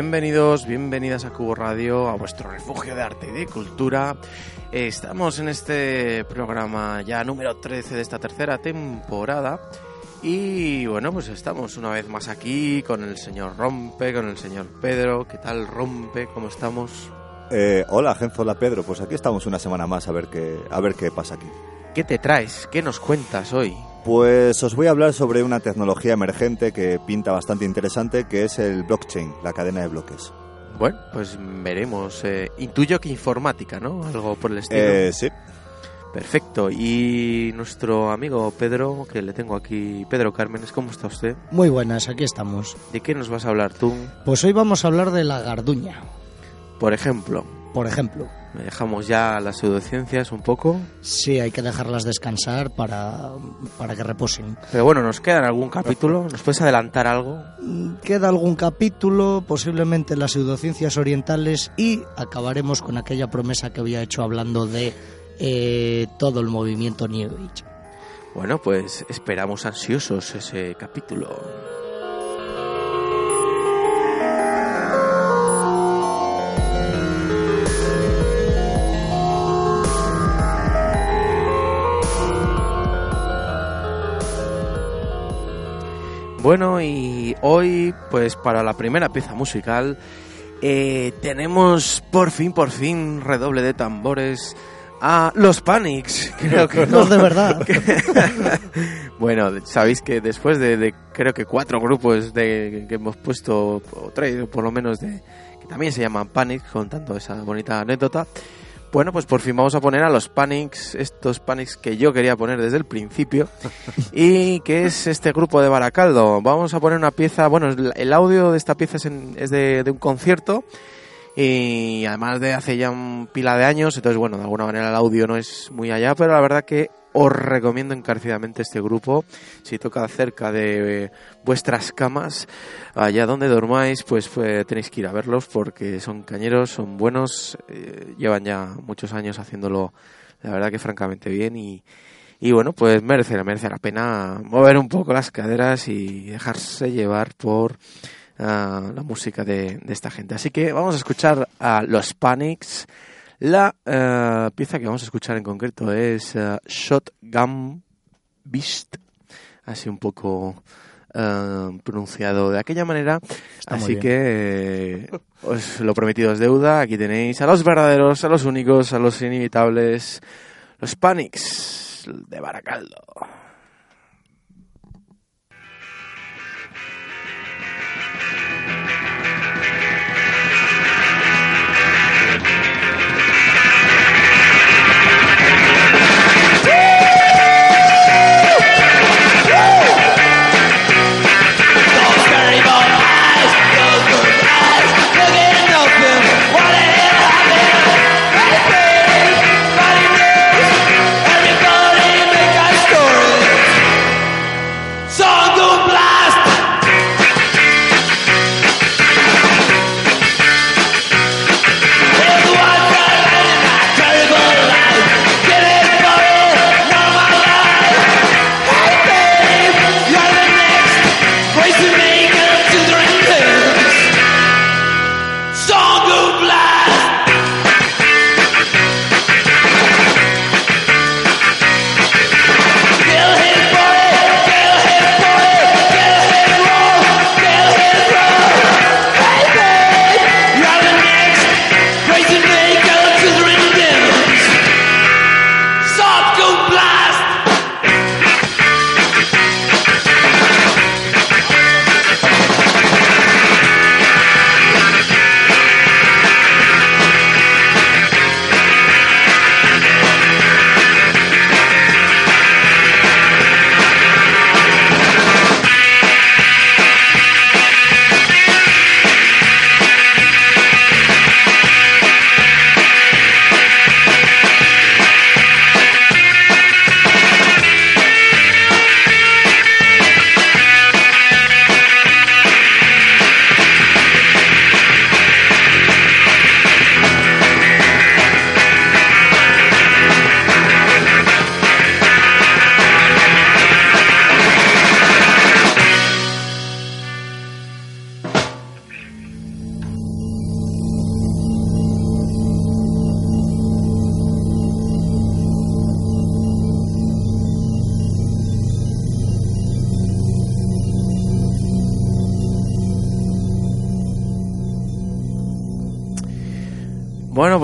bienvenidos, bienvenidas a Cubo Radio, a vuestro refugio de arte y de cultura. Estamos en este programa ya número 13 de esta tercera temporada. Y bueno, pues estamos una vez más aquí con el señor Rompe, con el señor Pedro. ¿Qué tal, Rompe? ¿Cómo estamos? Eh, hola, Genzo, hola Pedro. Pues aquí estamos una semana más a ver qué, a ver qué pasa aquí. ¿Qué te traes? ¿Qué nos cuentas hoy? Pues os voy a hablar sobre una tecnología emergente que pinta bastante interesante, que es el blockchain, la cadena de bloques. Bueno, pues veremos. Eh, intuyo que informática, ¿no? Algo por el estilo. Eh, sí. Perfecto. Y nuestro amigo Pedro, que le tengo aquí, Pedro Cármenes, ¿cómo está usted? Muy buenas, aquí estamos. ¿De qué nos vas a hablar tú? Pues hoy vamos a hablar de la garduña, Por ejemplo, por ejemplo. Dejamos ya las pseudociencias un poco. Sí, hay que dejarlas descansar para, para que reposen. Pero bueno, ¿nos queda en algún capítulo? ¿Nos puedes adelantar algo? Mm, Queda algún capítulo, posiblemente las pseudociencias orientales, y acabaremos con aquella promesa que había hecho hablando de eh, todo el movimiento New Age. Bueno, pues esperamos ansiosos ese capítulo. Bueno, y hoy, pues para la primera pieza musical, eh, tenemos por fin, por fin, redoble de tambores a los Panics. Creo que No, de verdad. bueno, sabéis que después de, de creo que cuatro grupos de que hemos puesto, o tres por lo menos, de que también se llaman Panics, contando esa bonita anécdota, bueno, pues por fin vamos a poner a los Panics, estos Panics que yo quería poner desde el principio, y que es este grupo de Baracaldo. Vamos a poner una pieza, bueno, el audio de esta pieza es, en- es de, de un concierto, y además de hace ya un pila de años, entonces bueno, de alguna manera el audio no es muy allá, pero la verdad que os recomiendo encarecidamente este grupo. Si toca cerca de vuestras camas, allá donde dormáis, pues, pues, tenéis que ir a verlos porque son cañeros, son buenos, eh, llevan ya muchos años haciéndolo, la verdad que francamente bien y, bueno, pues merece, merece la pena mover un poco las caderas y dejarse llevar por ah, la música de, de esta gente. Así que vamos a escuchar a los Panics. La eh, pieza que vamos a escuchar en concreto es eh, Shotgun Beast, así un poco eh, pronunciado de aquella manera. Está así que eh, os lo prometido es deuda. Aquí tenéis a los verdaderos, a los únicos, a los inevitables, los Panics de Baracaldo.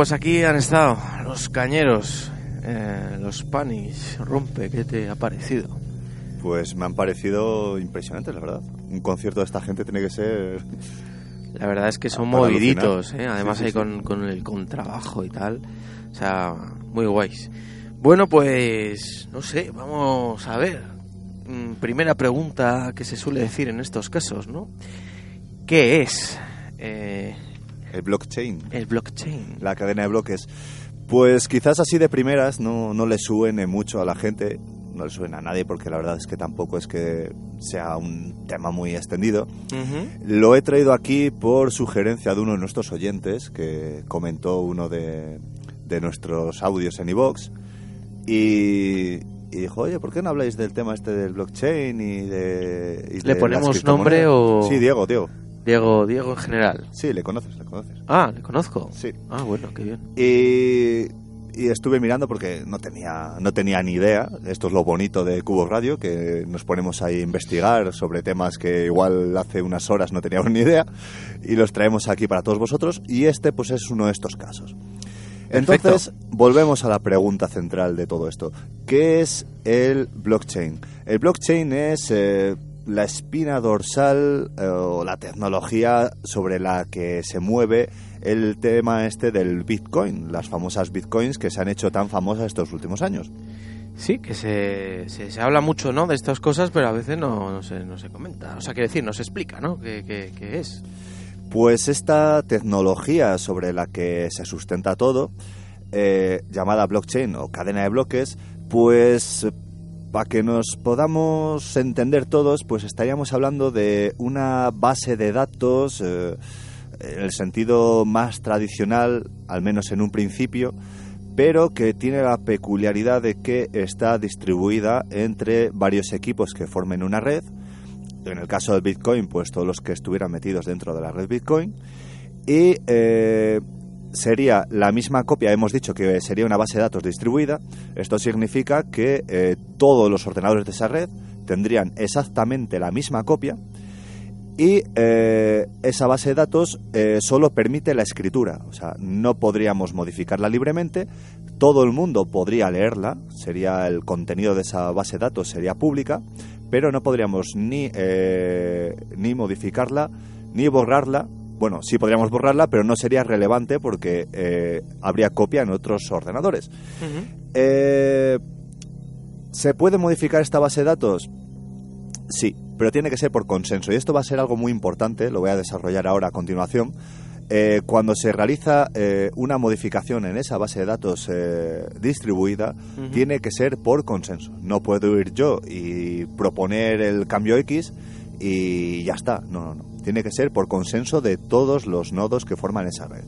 Pues aquí han estado los cañeros, eh, los panis, rompe, ¿qué te ha parecido? Pues me han parecido impresionantes, la verdad. Un concierto de esta gente tiene que ser... La verdad es que son moviditos. ¿eh? además Sí, sí, ahí sí. con, con el contrabajo y tal. O sea, muy guays. Bueno, pues no sé, vamos a ver. Mm, Primera pregunta que se suele decir en estos casos, ¿no? ¿Qué es eh, El blockchain, el blockchain? la cadena de bloques. Pues quizás así de primeras no, no le suene mucho a la gente, no le suena a nadie porque la verdad es que tampoco es que sea un tema muy extendido. Ujú. Lo he traído aquí por sugerencia de uno de nuestros oyentes que comentó uno de, de nuestros audios en iVox y, y dijo, oye, ¿por qué no habláis del tema este del blockchain y de... y ¿Le de ponemos nombre criptomonedas?". o- Sí, Diego, Diego. Diego, Diego en general. Sí, le conoces, le conoces. Ah, le conozco. Sí. Ah, bueno, qué bien. Y, y estuve mirando porque no tenía, no tenía ni idea. Esto es lo bonito de Cubo Radio, que nos ponemos ahí a investigar sobre temas que igual hace unas horas no teníamos ni idea y los traemos aquí para todos vosotros. Y este pues es uno de estos casos. Perfecto. Entonces, volvemos a la pregunta central de todo esto. ¿Qué es el blockchain? El blockchain es eh, la espina dorsal eh, o la tecnología sobre la que se mueve el tema este del Bitcoin, las famosas Bitcoins que se han hecho tan famosas estos últimos años. Sí, que se, se, se habla mucho, ¿no? De estas cosas, pero a veces no, no, se, no se comenta. O sea, quiero decir, no se explica, ¿no? ¿Qué, qué, qué es? Pues esta tecnología sobre la que se sustenta todo, eh, llamada blockchain o cadena de bloques, pues para que nos podamos entender todos, pues estaríamos hablando de una base de datos, eh, en el sentido más tradicional, al menos en un principio, pero que tiene la peculiaridad de que está distribuida entre varios equipos que formen una red. En el caso del Bitcoin, pues todos los que estuvieran metidos dentro de la red Bitcoin. Y eh, sería la misma copia, hemos dicho que sería una base de datos distribuida. Esto significa que eh, todos los ordenadores de esa red tendrían exactamente la misma copia y eh, esa base de datos eh, solo permite la escritura, o sea, no podríamos modificarla libremente, todo el mundo podría leerla, sería el contenido de esa base de datos sería pública, pero no podríamos ni, eh, ni modificarla ni borrarla. Bueno, sí podríamos borrarla, pero no sería relevante porque eh, habría copia en otros ordenadores. Eh, ¿Se puede modificar esta base de datos? Sí, pero tiene que ser por consenso. Y esto va a ser algo muy importante, lo voy a desarrollar ahora a continuación. Eh, cuando se realiza eh, una modificación en esa base de datos eh, distribuida, tiene que ser por consenso. No puedo ir yo y proponer el cambio X y ya está. No, no, no. Tiene que ser por consenso de todos los nodos que forman esa red.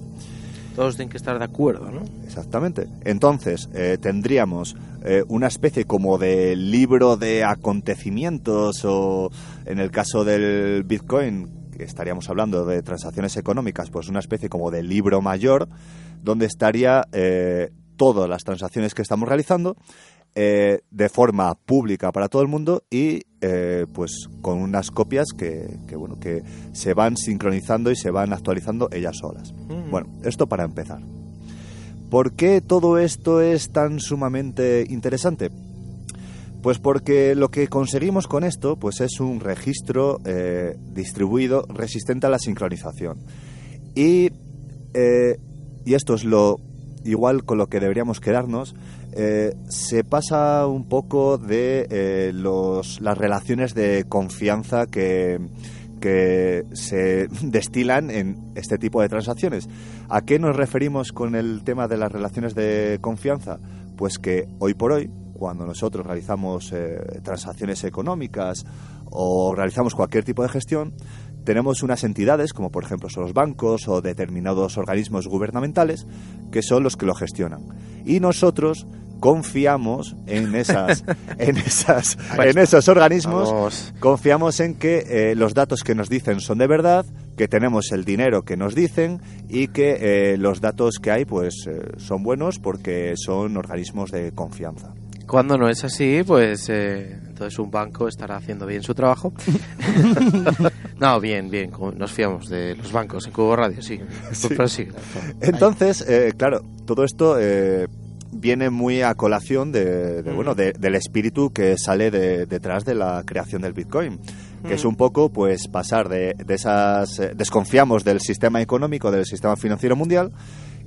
Todos tienen que estar de acuerdo, ¿no? Exactamente. Entonces, eh, tendríamos eh, una especie como de libro de acontecimientos o, en el caso del Bitcoin, que estaríamos hablando de transacciones económicas, pues una especie como de libro mayor, donde estaría eh, todas las transacciones que estamos realizando eh, de forma pública para todo el mundo y eh, pues con unas copias que, que, bueno que se van sincronizando y se van actualizando ellas solas. Mm. Bueno, esto para empezar. ¿Por qué todo esto es tan sumamente interesante? Pues porque lo que conseguimos con esto pues es un registro eh, distribuido resistente a la sincronización. Y, eh, y esto es lo igual con lo que deberíamos quedarnos. eh, se pasa un poco de eh, los, las relaciones de confianza que, que se destilan en este tipo de transacciones. ¿A qué nos referimos con el tema de las relaciones de confianza? Pues que hoy por hoy, cuando nosotros realizamos eh, transacciones económicas o realizamos cualquier tipo de gestión, tenemos unas entidades, como por ejemplo son los bancos o determinados organismos gubernamentales, que son los que lo gestionan. Y nosotros confiamos en esas, en esas, Pues, en esos organismos Vamos. Confiamos en que eh, los datos que nos dicen son de verdad, que tenemos el dinero que nos dicen y que eh, los datos que hay pues eh, son buenos porque son organismos de confianza. Cuando no es así, pues eh, entonces un banco estará haciendo bien su trabajo. no, bien, bien, nos fiamos de los bancos en Cubo Radio, sí. Pues Sí. Entonces, eh, claro, todo esto eh, viene muy a colación de, de, Mm. bueno, de- del espíritu que sale de- detrás de la creación del Bitcoin, que es un poco, pues, pasar de, de esas... eh, desconfiamos del sistema económico, del sistema financiero mundial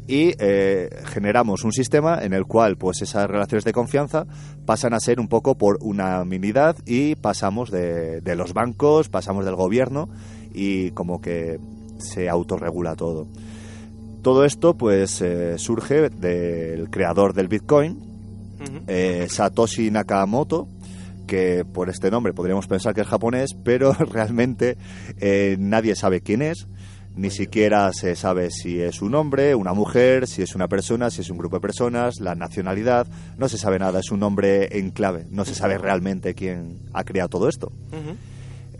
y eh, generamos un sistema en el cual, pues, esas relaciones de confianza pasan a ser un poco por unanimidad y pasamos de, de los bancos, pasamos del gobierno y como que se autorregula todo. Todo esto pues eh, surge del creador del Bitcoin, eh, Satoshi Nakamoto, que por este nombre podríamos pensar que es japonés, pero realmente eh, nadie sabe quién es, ni siquiera se sabe si es un hombre, una mujer, si es una persona, si es un grupo de personas, la nacionalidad, no se sabe nada, es un nombre en clave, no se sabe realmente quién ha creado todo esto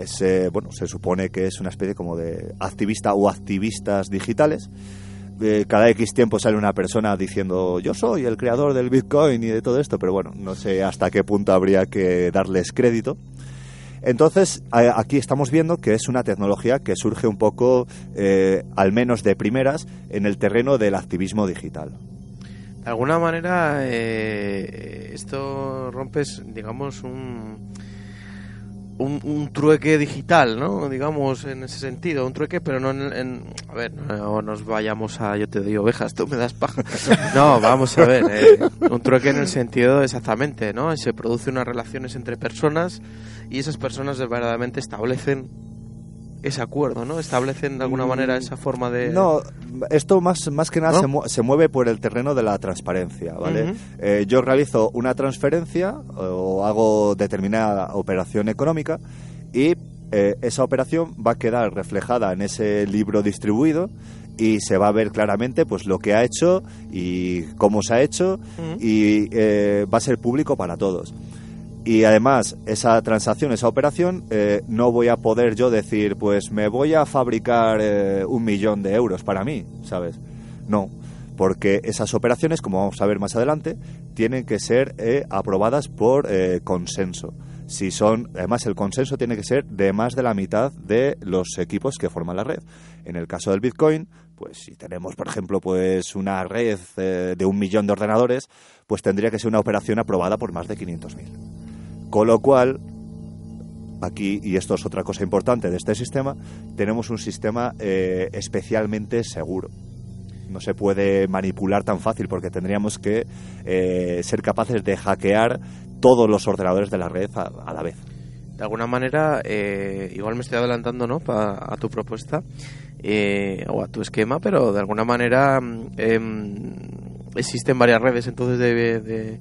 es, eh, bueno, se supone que es una especie como de activista o activistas digitales. Eh, cada X tiempo sale una persona diciendo yo soy el creador del Bitcoin y de todo esto, pero bueno, no sé hasta qué punto habría que darles crédito. Entonces, aquí estamos viendo que es una tecnología que surge un poco, eh, al menos de primeras, en el terreno del activismo digital. De alguna manera, eh, esto rompes, digamos, un, un, un trueque digital, ¿no? Digamos, en ese sentido, un trueque, pero no en... en- a ver, no nos vayamos a yo te doy ovejas, tú me das paja. No, vamos a ver, eh, un trueque en el sentido exactamente, ¿no? Se producen unas relaciones entre personas y esas personas verdaderamente establecen ese acuerdo, ¿no? Establecen de alguna manera esa forma de... No, esto más, más que nada ¿No? se, mu- se mueve por el terreno de la transparencia, ¿vale? Eh, yo realizo una transferencia o hago determinada operación económica y eh, esa operación va a quedar reflejada en ese libro distribuido y se va a ver claramente pues lo que ha hecho y cómo se ha hecho y eh, va a ser público para todos. Y además, esa transacción, esa operación, eh, no voy a poder yo decir, pues me voy a fabricar eh, un millón de euros para mí, ¿sabes? No, porque esas operaciones, como vamos a ver más adelante, tienen que ser eh, aprobadas por eh, consenso. Si son, además, el consenso tiene que ser de más de la mitad de los equipos que forman la red. En el caso del Bitcoin, pues si tenemos, por ejemplo, pues una red eh, de un millón de ordenadores, pues tendría que ser una operación aprobada por más de 500.000. Con lo cual, aquí, y esto es otra cosa importante de este sistema, tenemos un sistema eh, especialmente seguro. No se puede manipular tan fácil porque tendríamos que eh, ser capaces de hackear todos los ordenadores de la red a, la vez. De alguna manera, eh, igual me estoy adelantando, ¿no? Pa- a tu propuesta eh, o a tu esquema, pero de alguna manera mm, em, existen varias redes entonces de,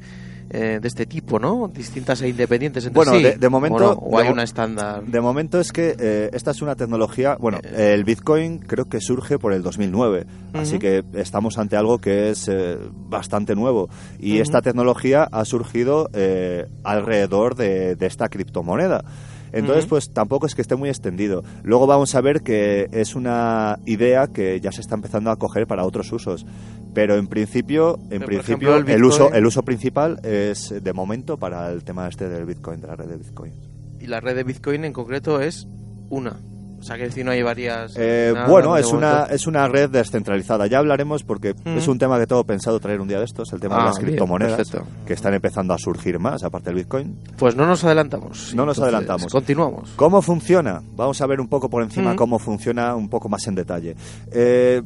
eh, de este tipo, ¿no? Distintas e independientes entre Bueno, sí. de- de momento- ¿O, no? ¿O de hay una estándar? De momento es que eh, esta es una tecnología, bueno, Eh. el Bitcoin creo que surge por el 2009, así Ujú. que estamos ante algo que es eh, bastante nuevo y esta tecnología ha surgido eh, alrededor de, de esta criptomoneda. Entonces, pues tampoco es que esté muy extendido. Luego vamos a ver que es una idea que ya se está empezando a coger para otros usos. Pero en principio, en Pero, principio, ejemplo, el el, uso, el uso principal es de momento para el tema este del Bitcoin, de la red de Bitcoin. Y la red de Bitcoin en concreto es una. O sea, que decir, no hay varias. Eh, nada, bueno, es una, es una red descentralizada. Ya hablaremos porque Ujú. es un tema que tengo pensado traer un día de estos, el tema de Ah, las bien, criptomonedas, perfecto. que están empezando a surgir más, aparte del Bitcoin. Pues no nos adelantamos. No nos adelantamos. Continuamos. ¿Cómo funciona? Vamos a ver un poco por encima Ujú. cómo funciona un poco más en detalle. Eh,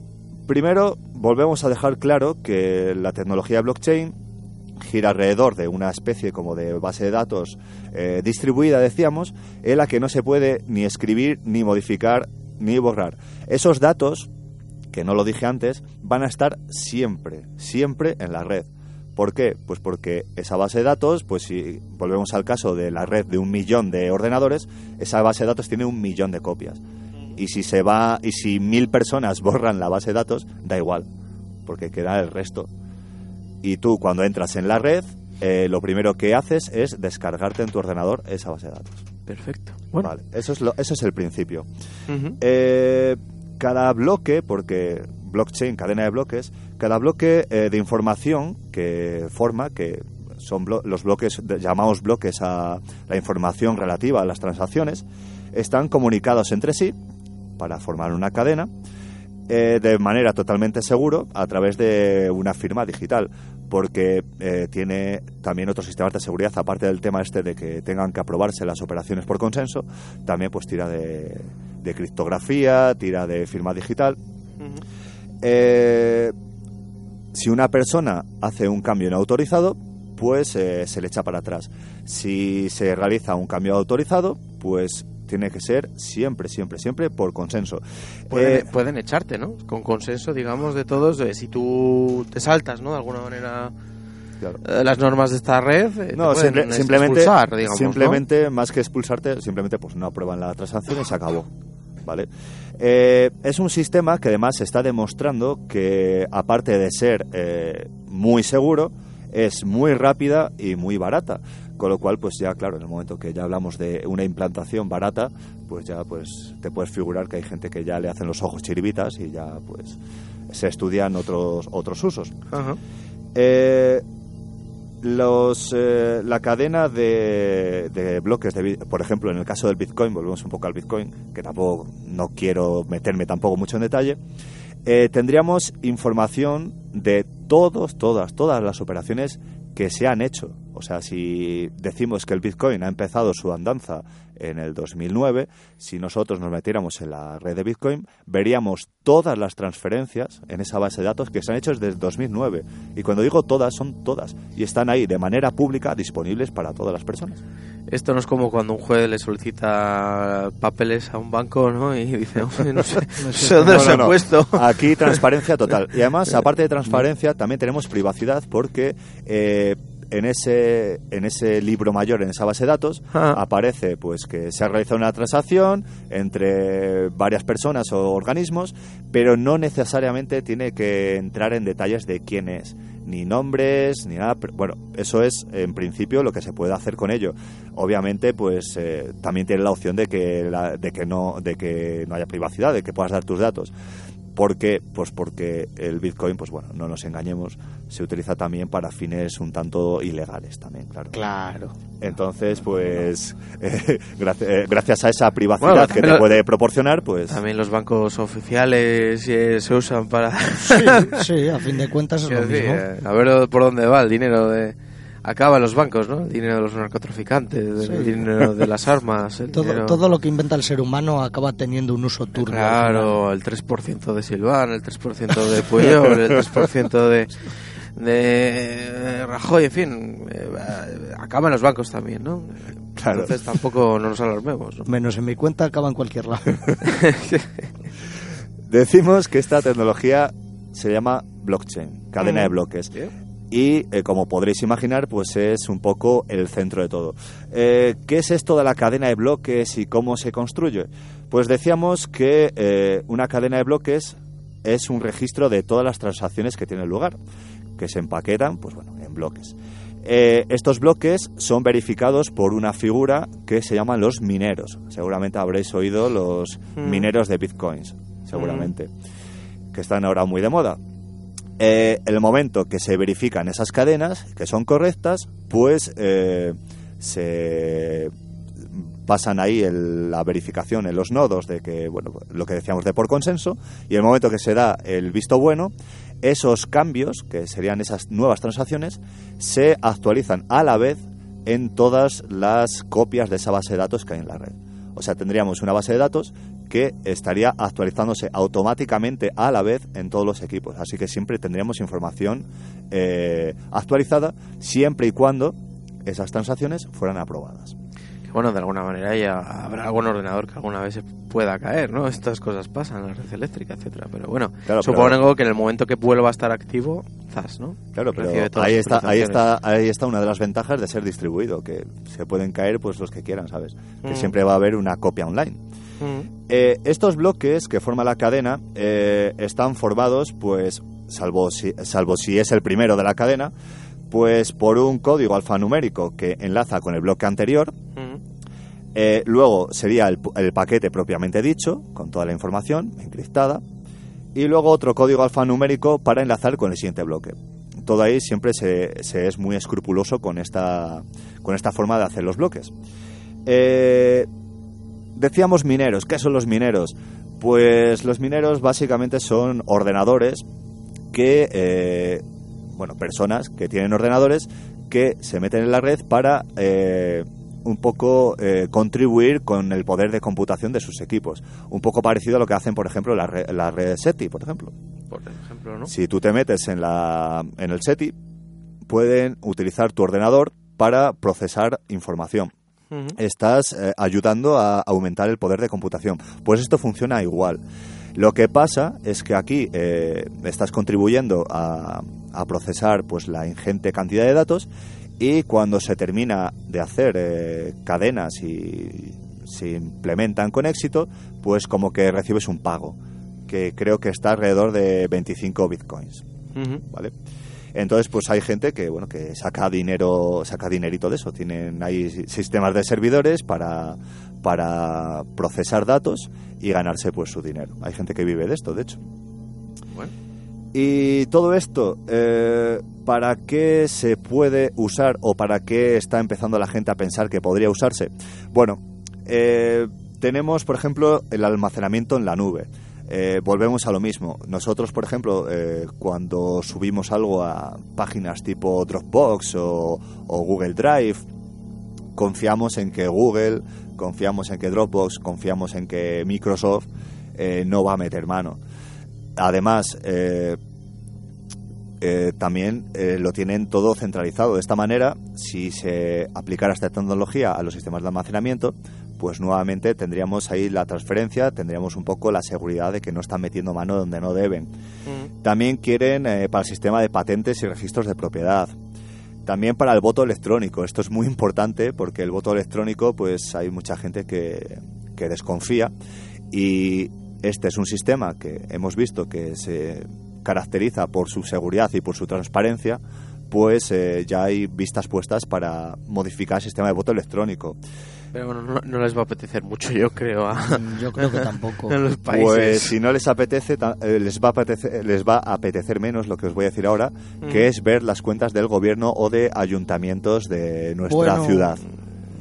primero, volvemos a dejar claro que la tecnología blockchain gira alrededor de una especie como de base de datos eh, distribuida, decíamos, en la que no se puede ni escribir, ni modificar, ni borrar. Esos datos, que no lo dije antes, van a estar siempre, siempre en la red. ¿Por qué? Pues porque esa base de datos, pues si volvemos al caso de la red de un millón de ordenadores, esa base de datos tiene un millón de copias. Y si se va, y si mil personas borran la base de datos, da igual, porque queda el resto. Y tú cuando entras en la red, eh, lo primero que haces es descargarte en tu ordenador esa base de datos. Perfecto. Bueno. Vale, eso es, lo, eso es el principio. Eh, cada bloque, porque blockchain, cadena de bloques, cada bloque eh, de información que forma, que son blo- los bloques, llamamos bloques a la información relativa a las transacciones, están comunicados entre sí para formar una cadena eh, de manera totalmente seguro a través de una firma digital porque eh, tiene también otros sistemas de seguridad. Aparte del tema este de que tengan que aprobarse las operaciones por consenso también pues tira de, de criptografía tira de firma digital. Eh, si una persona hace un cambio no autorizado, pues eh, se le echa para atrás. Si se realiza un cambio autorizado, pues tiene que ser siempre, siempre, siempre por consenso. Pueden, Eh, pueden echarte, ¿no? Con consenso, digamos, de todos. eh, si tú te saltas, ¿no? De alguna manera claro. eh, las normas de esta red, eh, No, simple- simplemente, expulsar, digamos, ¿no? simplemente más que expulsarte, simplemente pues no aprueban la transacción y se acabó. ¿Vale? Eh, es un sistema que además está demostrando que, aparte de ser eh, muy seguro, es muy rápida y muy barata. Con lo cual, pues ya, claro, en el momento que ya hablamos de una implantación barata, pues ya pues te puedes figurar que hay gente que ya le hacen los ojos chiribitas y ya pues se estudian otros, otros usos. Ajá. Eh, los, eh, la cadena de, de bloques, de, por ejemplo, en el caso del Bitcoin, volvemos un poco al Bitcoin, que tampoco no quiero meterme tampoco mucho en detalle, eh, tendríamos información de todos, todas, todas las operaciones que se han hecho. O sea, si decimos que el Bitcoin ha empezado su andanza en el 2009, si nosotros nos metiéramos en la red de Bitcoin, veríamos todas las transferencias en esa base de datos que se han hecho desde el 2009. Y cuando digo todas, son todas. Y están ahí de manera pública disponibles para todas las personas. Esto no es como cuando un juez le solicita papeles a un banco, ¿no? Y dice, "Hombre, no sé, no sé dónde No, los no, he no. puesto. Aquí transparencia total. Y además, aparte de transparencia, también tenemos privacidad porque eh, en ese en ese libro mayor, en esa base de datos, Ah. aparece pues que se ha realizado una transacción entre varias personas o organismos, pero no necesariamente tiene que entrar en detalles de quién es, ni nombres, ni nada. pero, Bueno, eso es en principio lo que se puede hacer con ello. Obviamente, pues eh, también tiene la opción de que la- de que no de que no haya privacidad, de que puedas dar tus datos. ¿Por qué? Pues porque el Bitcoin, pues bueno, no nos engañemos, se utiliza también para fines un tanto ilegales también, claro. Claro. Entonces, pues, eh, graci- eh, gracias a esa privacidad Bueno, que te lo- puede proporcionar, pues... También los bancos oficiales eh, se usan para... Sí, sí, a fin de cuentas es lo decir, mismo. eh, a ver por dónde va el dinero de... Acaba en los bancos, ¿no? El dinero de los narcotraficantes, el dinero de las armas, el Todo, dinero- todo lo que inventa el ser humano acaba teniendo un uso turbio. Claro, el 3% de Silván, el 3% de Puyol, el 3% de, de Rajoy, en fin, eh, acaba en los bancos también, ¿no? Claro. Entonces tampoco no nos alarmemos. Menos en mi cuenta acaba en cualquier lado. Decimos que esta tecnología se llama blockchain, cadena de Mm. bloques. Y eh, como podréis imaginar, pues es un poco el centro de todo. Eh, ¿Qué es esto de la cadena de bloques y cómo se construye? Pues decíamos que eh, una cadena de bloques es un registro de todas las transacciones que tienen lugar, que se empaquetan, pues bueno, en bloques. Estos bloques son verificados por una figura que se llaman los mineros. Seguramente habréis oído los Mm. mineros de bitcoins, seguramente, que están ahora muy de moda. Eh, el momento que se verifican esas cadenas, que son correctas, pues eh, se pasan ahí el- la verificación en los nodos de que, bueno, lo que decíamos de por consenso, y el momento que se da el visto bueno, esos cambios, que serían esas nuevas transacciones, se actualizan a la vez en todas las copias de esa base de datos que hay en la red. O sea, tendríamos una base de datos que estaría actualizándose automáticamente a la vez en todos los equipos. Así que siempre tendríamos información eh, actualizada siempre y cuando esas transacciones fueran aprobadas. Bueno, de alguna manera ya habrá algún ordenador que alguna vez pueda caer, ¿no? Estas cosas pasan en la red eléctrica, etcétera. Pero bueno, Claro, pero- supongo que en el momento que vuelva a estar activo, zas, ¿no? Claro, pero ahí está, ahí está, ahí está una de las ventajas de ser distribuido, que se pueden caer pues los que quieran, ¿sabes? Que Mm. siempre va a haber una copia online. Mm. Eh, estos bloques que forma la cadena eh, están formados, pues, salvo si, salvo si es el primero de la cadena, pues por un código alfanumérico que enlaza con el bloque anterior. Mm. Eh, luego sería el, el paquete propiamente dicho, con toda la información encriptada. Y luego otro código alfanumérico para enlazar con el siguiente bloque. todo ahí siempre se, se es muy escrupuloso con esta, con esta forma de hacer los bloques. Eh, decíamos mineros, ¿qué son los mineros? Pues los mineros básicamente son ordenadores que, eh, bueno, personas que tienen ordenadores que se meten en la red para eh, un poco eh, contribuir con el poder de computación de sus equipos. Un poco parecido a lo que hacen, por ejemplo, la red, la red SETI, por ejemplo. Por ejemplo, ¿no? Si tú te metes en, la, en el SETI, pueden utilizar tu ordenador para procesar información. Estás eh, ayudando a aumentar el poder de computación. Pues esto funciona igual. Lo que pasa es que aquí eh, estás contribuyendo a, a procesar pues la ingente cantidad de datos y cuando se termina de hacer eh, cadenas y se implementan con éxito, pues como que recibes un pago, que creo que está alrededor de 25 bitcoins. ¿vale? Entonces, pues hay gente que, bueno, que saca dinero, saca dinerito de eso. Tienen ahí sistemas de servidores para, para procesar datos y ganarse pues su dinero. Hay gente que vive de esto, de hecho. Bueno. Y todo esto, eh, ¿para qué se puede usar o para qué está empezando la gente a pensar que podría usarse? Bueno, eh, tenemos, por ejemplo, el almacenamiento en la nube. Eh, volvemos a lo mismo. Nosotros, por ejemplo, eh, cuando subimos algo a páginas tipo Dropbox o, Google Drive, confiamos en que Google, confiamos en que Dropbox, confiamos en que Microsoft eh, no va a meter mano. Además, también lo tienen todo centralizado. De esta manera, si se aplicara esta tecnología a los sistemas de almacenamiento, pues nuevamente tendríamos ahí la transferencia, tendríamos un poco la seguridad de que no están metiendo mano donde no deben. Ujú. También quieren eh, para el sistema de patentes y registros de propiedad. También para el voto electrónico. Esto es muy importante porque el voto electrónico, pues hay mucha gente que, que desconfía y este es un sistema que hemos visto que se caracteriza por su seguridad y por su transparencia, pues eh, ya hay vistas puestas para modificar el sistema de voto electrónico. Pero bueno, no, no les va a apetecer mucho, yo creo, a, Mm, Yo creo que tampoco. los países. Pues si no les apetece, eh, les va, a apetecer, les va a apetecer menos lo que os voy a decir ahora, que es ver las cuentas del gobierno o de ayuntamientos de nuestra Bueno, ciudad.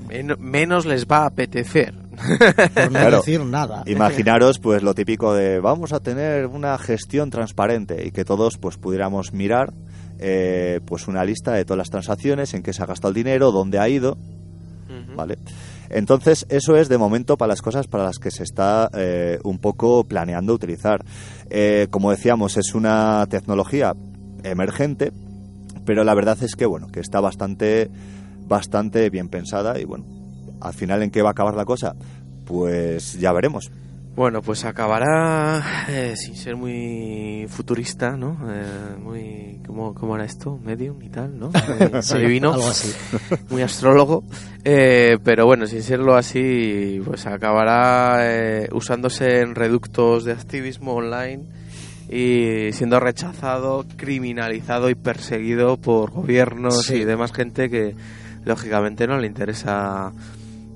Men- menos les va a apetecer. Por no Claro. decir nada. Imaginaros pues lo típico de vamos a tener una gestión transparente y que todos pues pudiéramos mirar eh, pues una lista de todas las transacciones, en qué se ha gastado el dinero, dónde ha ido. ¿vale? Entonces, eso es de momento para las cosas para las que se está eh, un poco planeando utilizar. Eh, como decíamos, es una tecnología emergente, pero la verdad es que, bueno, que está bastante, bastante bien pensada y, bueno, al final en qué va a acabar la cosa, pues ya veremos. Bueno, pues acabará eh, sin ser muy futurista, ¿no? Eh, muy... ¿cómo, ¿Cómo era esto? Medium y tal, ¿no? Sí, adivino, algo así. muy astrólogo. Eh, pero bueno, sin serlo así, pues acabará eh, usándose en reductos de activismo online y siendo rechazado, criminalizado y perseguido por gobiernos Sí. y demás gente que lógicamente no le interesa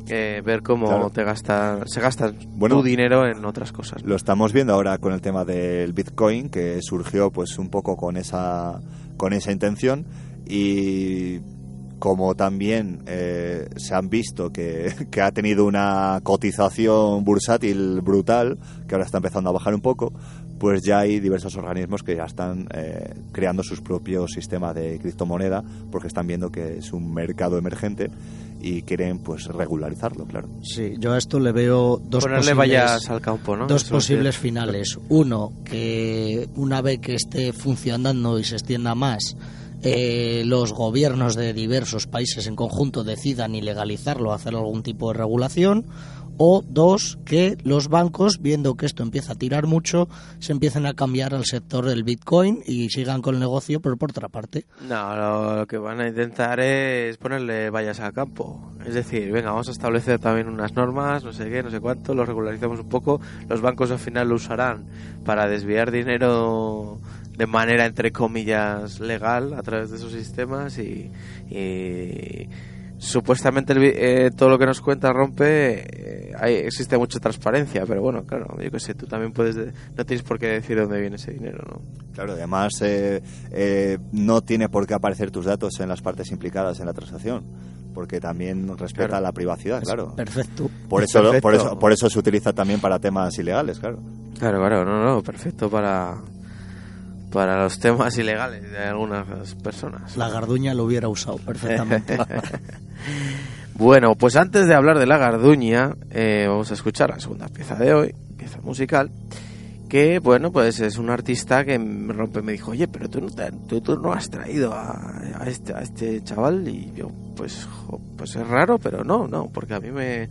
eh, ver cómo Claro. te gasta, se gasta Bueno, tu dinero en otras cosas. ¿no? Lo estamos viendo ahora con el tema del Bitcoin, que surgió pues un poco con esa, con esa intención y como también eh, se han visto que, que ha tenido una cotización bursátil brutal, que ahora está empezando a bajar un poco, pues ya hay diversos organismos que ya están eh, creando sus propios sistemas de criptomoneda porque están viendo que es un mercado emergente y quieren pues regularizarlo, claro. Sí, yo a esto le veo dos Ponerle posibles, vallas al campo, ¿no? dos Eso posibles finales. Uno, que una vez que esté funcionando y se extienda más, eh, los gobiernos de diversos países en conjunto decidan ilegalizarlo, hacer algún tipo de regulación. O dos, que los bancos, viendo que esto empieza a tirar mucho, se empiecen a cambiar al sector del Bitcoin y sigan con el negocio, pero por otra parte. No, lo, que van a intentar es ponerle vallas al campo. Es decir, venga, vamos a establecer también unas normas, no sé qué, no sé cuánto, lo regularizamos un poco. Los bancos al final lo usarán para desviar dinero de manera, entre comillas, legal a través de esos sistemas y supuestamente el vi- eh, todo lo que nos cuenta rompe, eh, hay, existe mucha transparencia, pero bueno, claro, yo qué sé, tú también puedes, de- no tienes por qué decir de dónde viene ese dinero, ¿no? Claro, además eh, eh, no tiene por qué aparecer tus datos en las partes implicadas en la transacción, porque también respeta Claro. la privacidad, claro. Perfecto. Por eso, lo- por, eso, por eso se utiliza también para temas ilegales, claro. Claro, claro, no, no, perfecto para, para los temas ilegales de algunas personas. La garduña lo hubiera usado perfectamente. Bueno, pues antes de hablar de la garduña, eh, vamos a escuchar la segunda pieza de hoy, pieza musical, que bueno, pues es un artista que me rompe, me dijo, oye, pero tú no, te- tú, tú no has traído a, a este, a este chaval y yo, pues, jo, pues es raro, pero no, no, porque a mí me,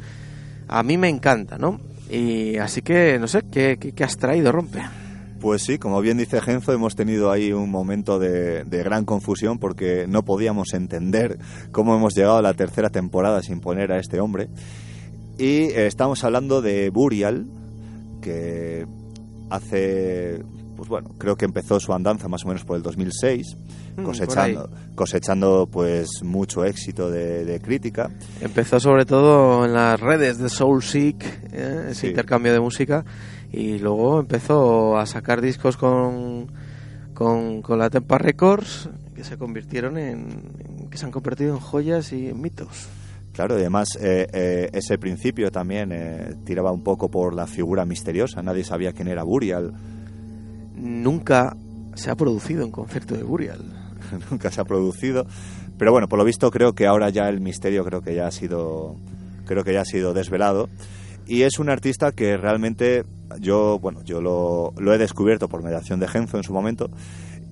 a mí me encanta, ¿no? Y así que, no sé, ¿qué, qué, qué has traído, rompe? Pues sí, como bien dice Genzo, hemos tenido ahí un momento de, de gran confusión porque no podíamos entender cómo hemos llegado a la tercera temporada sin poner a este hombre. Y eh, estamos hablando de Burial, que hace, pues bueno, creo que empezó su andanza más o menos por el 2006, Mm, cosechando, cosechando pues mucho éxito de, de crítica. Empezó sobre todo en las redes de Soulseek, eh, ese Sí. intercambio de música, y luego empezó a sacar discos con, con, con la Tempa Records, que se convirtieron en, que se han convertido en joyas y en mitos. Claro, y además eh, eh, ese principio también eh, tiraba un poco por la figura misteriosa, nadie sabía quién era Burial. Nunca se ha producido un concierto de Burial. nunca se ha producido. Pero bueno, por lo visto creo que ahora ya el misterio creo que ya ha sido creo que ya ha sido desvelado y es un artista que realmente yo bueno yo lo, lo he descubierto por mediación de Genzo en su momento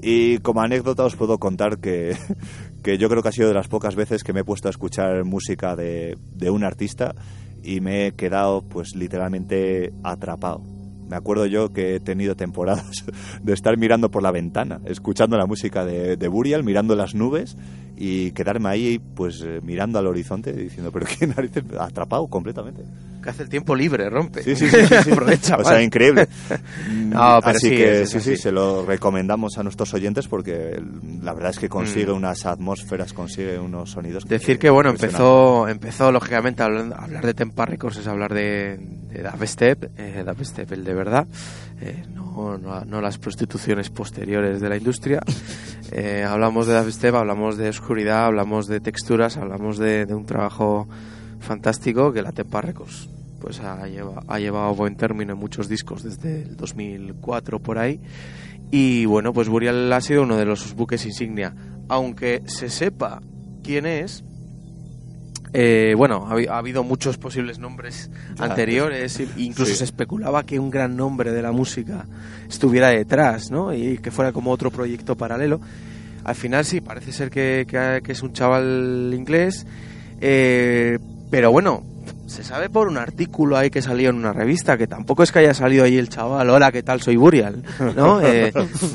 y como anécdota os puedo contar que, que yo creo que ha sido de las pocas veces que me he puesto a escuchar música de, de un artista y me he quedado pues literalmente atrapado. Me acuerdo yo que he tenido temporadas de estar mirando por la ventana, escuchando la música de, de Burial, mirando las nubes y quedarme ahí pues eh, mirando al horizonte diciendo, pero qué narices, atrapado completamente. Que hace el tiempo libre, rompe. Sí, sí, sí, sí, sí. Aprovecha, o sea, increíble. Mm, No, pero así sí, que es sí, sí, se lo recomendamos a nuestros oyentes porque la verdad es que consigue Mm. unas atmósferas, consigue unos sonidos. Decir que bueno empezó empezó lógicamente hablando, hablar de Tempa Records es hablar de, de Dubstep, eh, Dubstep el de verdad, eh, no, no, no las prostituciones posteriores de la industria. Eh, hablamos de Dubstep, hablamos de oscuridad, hablamos de texturas, hablamos de, de un trabajo fantástico que la Tempa Records pues ha, lleva- ha llevado a buen término en muchos discos desde el 2004 por ahí. Y bueno, pues Burial ha sido uno de los buques insignia. Aunque se sepa quién es, eh, bueno, ha, habi- ha habido muchos posibles nombres anteriores, incluso Sí. se especulaba que un gran nombre de la música estuviera detrás, ¿no? Y que fuera como otro proyecto paralelo. Al final sí, parece ser que, que- que es un chaval inglés, eh, pero bueno, se sabe por un artículo ahí que salió en una revista, que tampoco es que haya salido ahí el chaval, hola, ¿qué tal? Soy Burial, ¿no? Eh,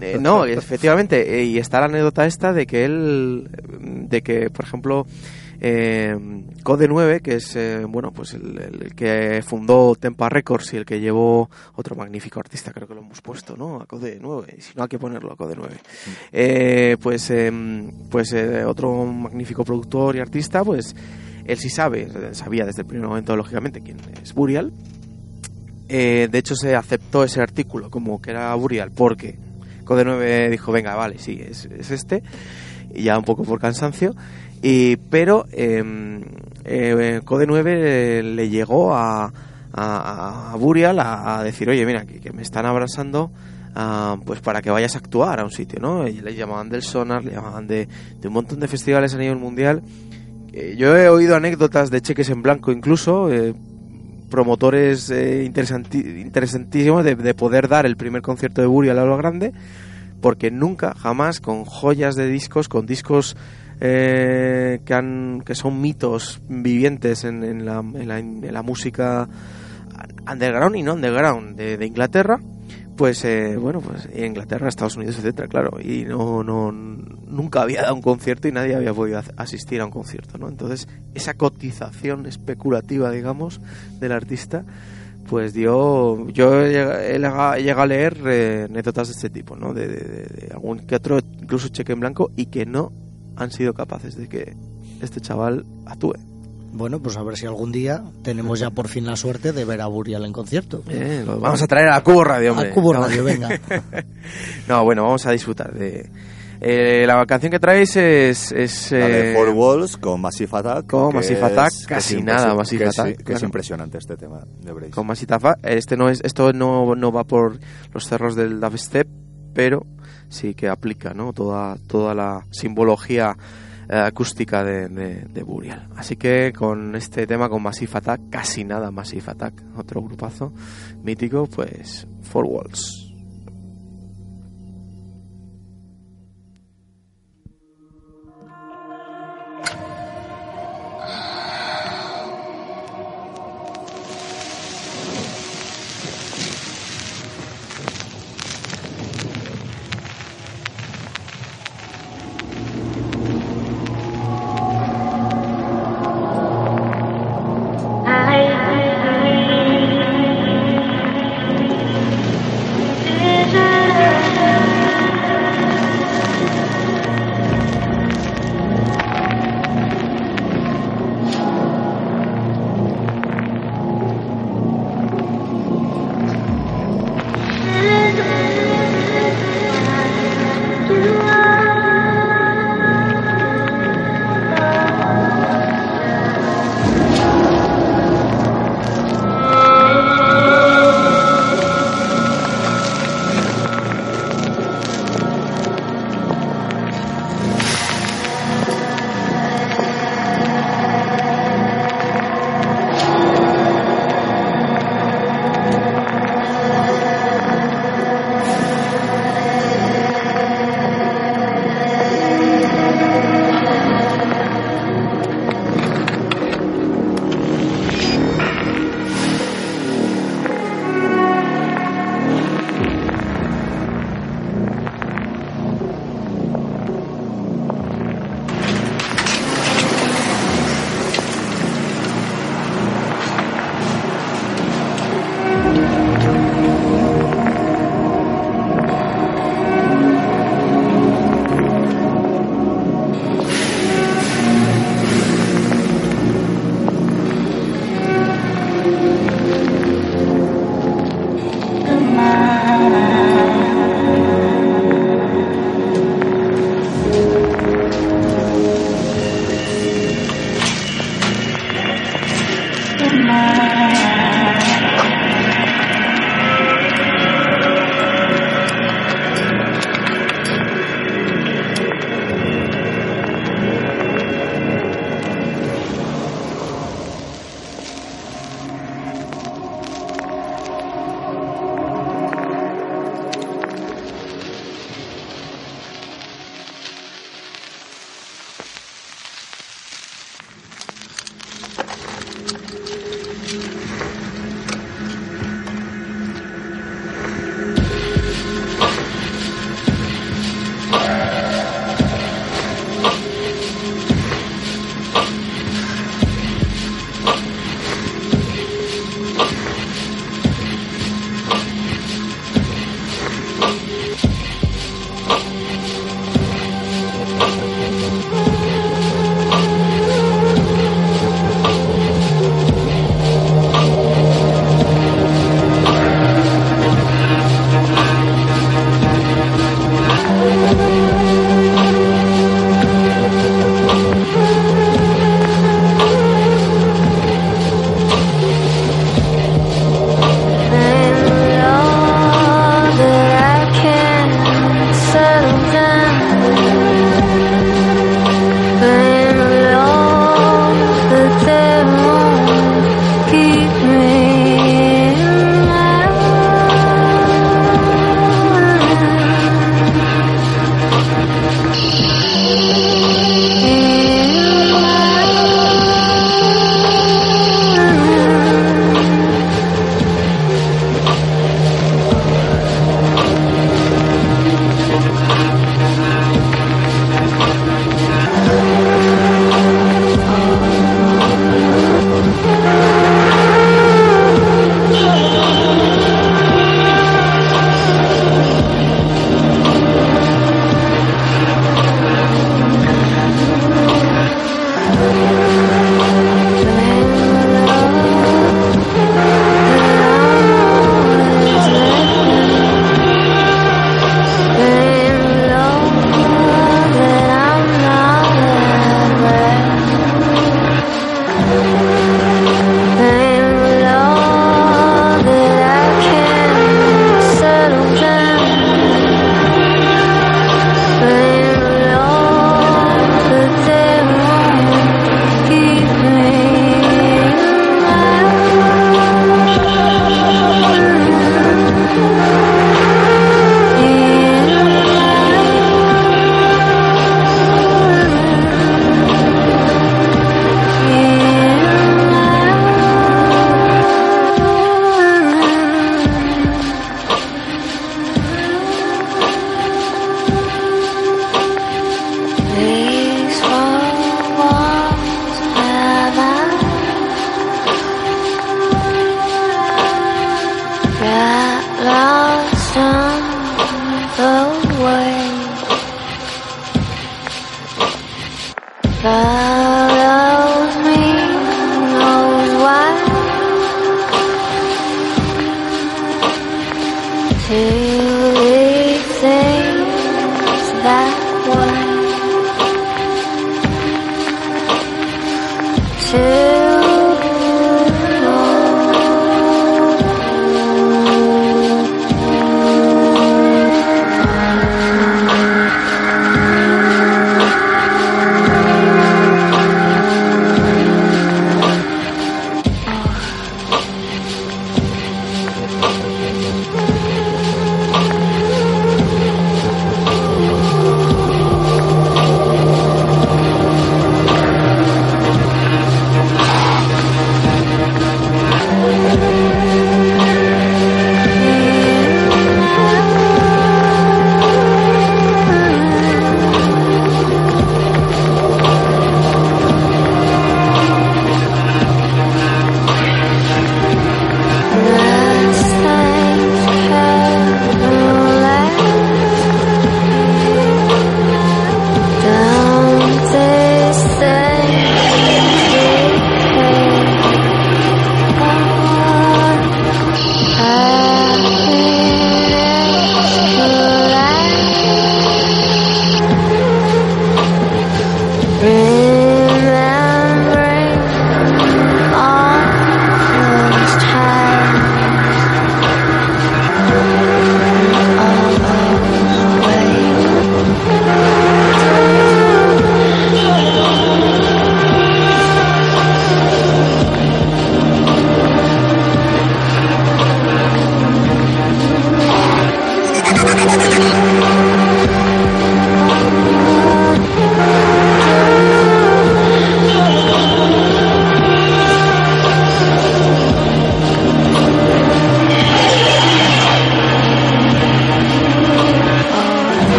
eh, no, efectivamente, eh, y está la anécdota esta de que él, de que, por ejemplo, eh, Code 9, que es eh, bueno pues el, que fundó Tempa Records y el que llevó otro magnífico artista, creo que lo hemos puesto, ¿no? A Code 9, y si no hay que ponerlo a Code 9. Eh, pues em, pues eh, otro magnífico productor y artista, pues él sí sabe, sabía desde el primer momento, lógicamente, quién es Burial. Eh, de hecho, se aceptó ese artículo como que era Burial porque Code 9 dijo, venga, vale, sí, es, es este, y ya un poco por cansancio. Y, pero eh, eh, Code 9 le llegó a, a, Burial a, decir, oye, mira, que, que me están abrazando ah, pues para que vayas a actuar a un sitio, ¿no? Y le llamaban del Sonar, le llamaban de un montón de festivales a nivel mundial. Eh, yo he oído anécdotas de cheques en blanco incluso, eh, promotores eh, interesantísimos de, de poder dar el primer concierto de Burial a lo grande, porque nunca, jamás, con joyas de discos, con discos eh, que, han, son mitos vivientes en, en la, en, la, en la música underground y no underground de, de Inglaterra, pues eh, bueno, pues Inglaterra, Estados Unidos, etcétera, claro, y no, no, nunca había dado un concierto y nadie había podido as- asistir a un concierto, ¿no? Entonces, esa cotización especulativa, digamos, del artista, pues dio, yo he llega- he lega- he llegado a leer eh, anécdotas de este tipo, ¿no? De- de- de algún que otro, incluso cheque en blanco, y que no han sido capaces de que este chaval actúe. Bueno, pues a ver si algún día tenemos ya por fin la suerte de ver a Burial en concierto. Eh, lo vamos a traer a Cubo Radio, hombre. A Cubo. Radio, venga. no, bueno, vamos a disfrutar de... Eh, la canción que traéis es... es La de eh, Four Walls con Massive Attack. con Massive Attack, es casi nada Massive que es- Attack, Que es impresionante este tema de Brace. con Massive Attack. Este no es, esto no, no va por los cerros del dubstep, pero sí que aplica, ¿no? Toda, toda la simbología acústica de, de, de Burial. Así que con este tema, con Massive Attack, casi nada Massive Attack, otro grupazo mítico, pues Four Walls.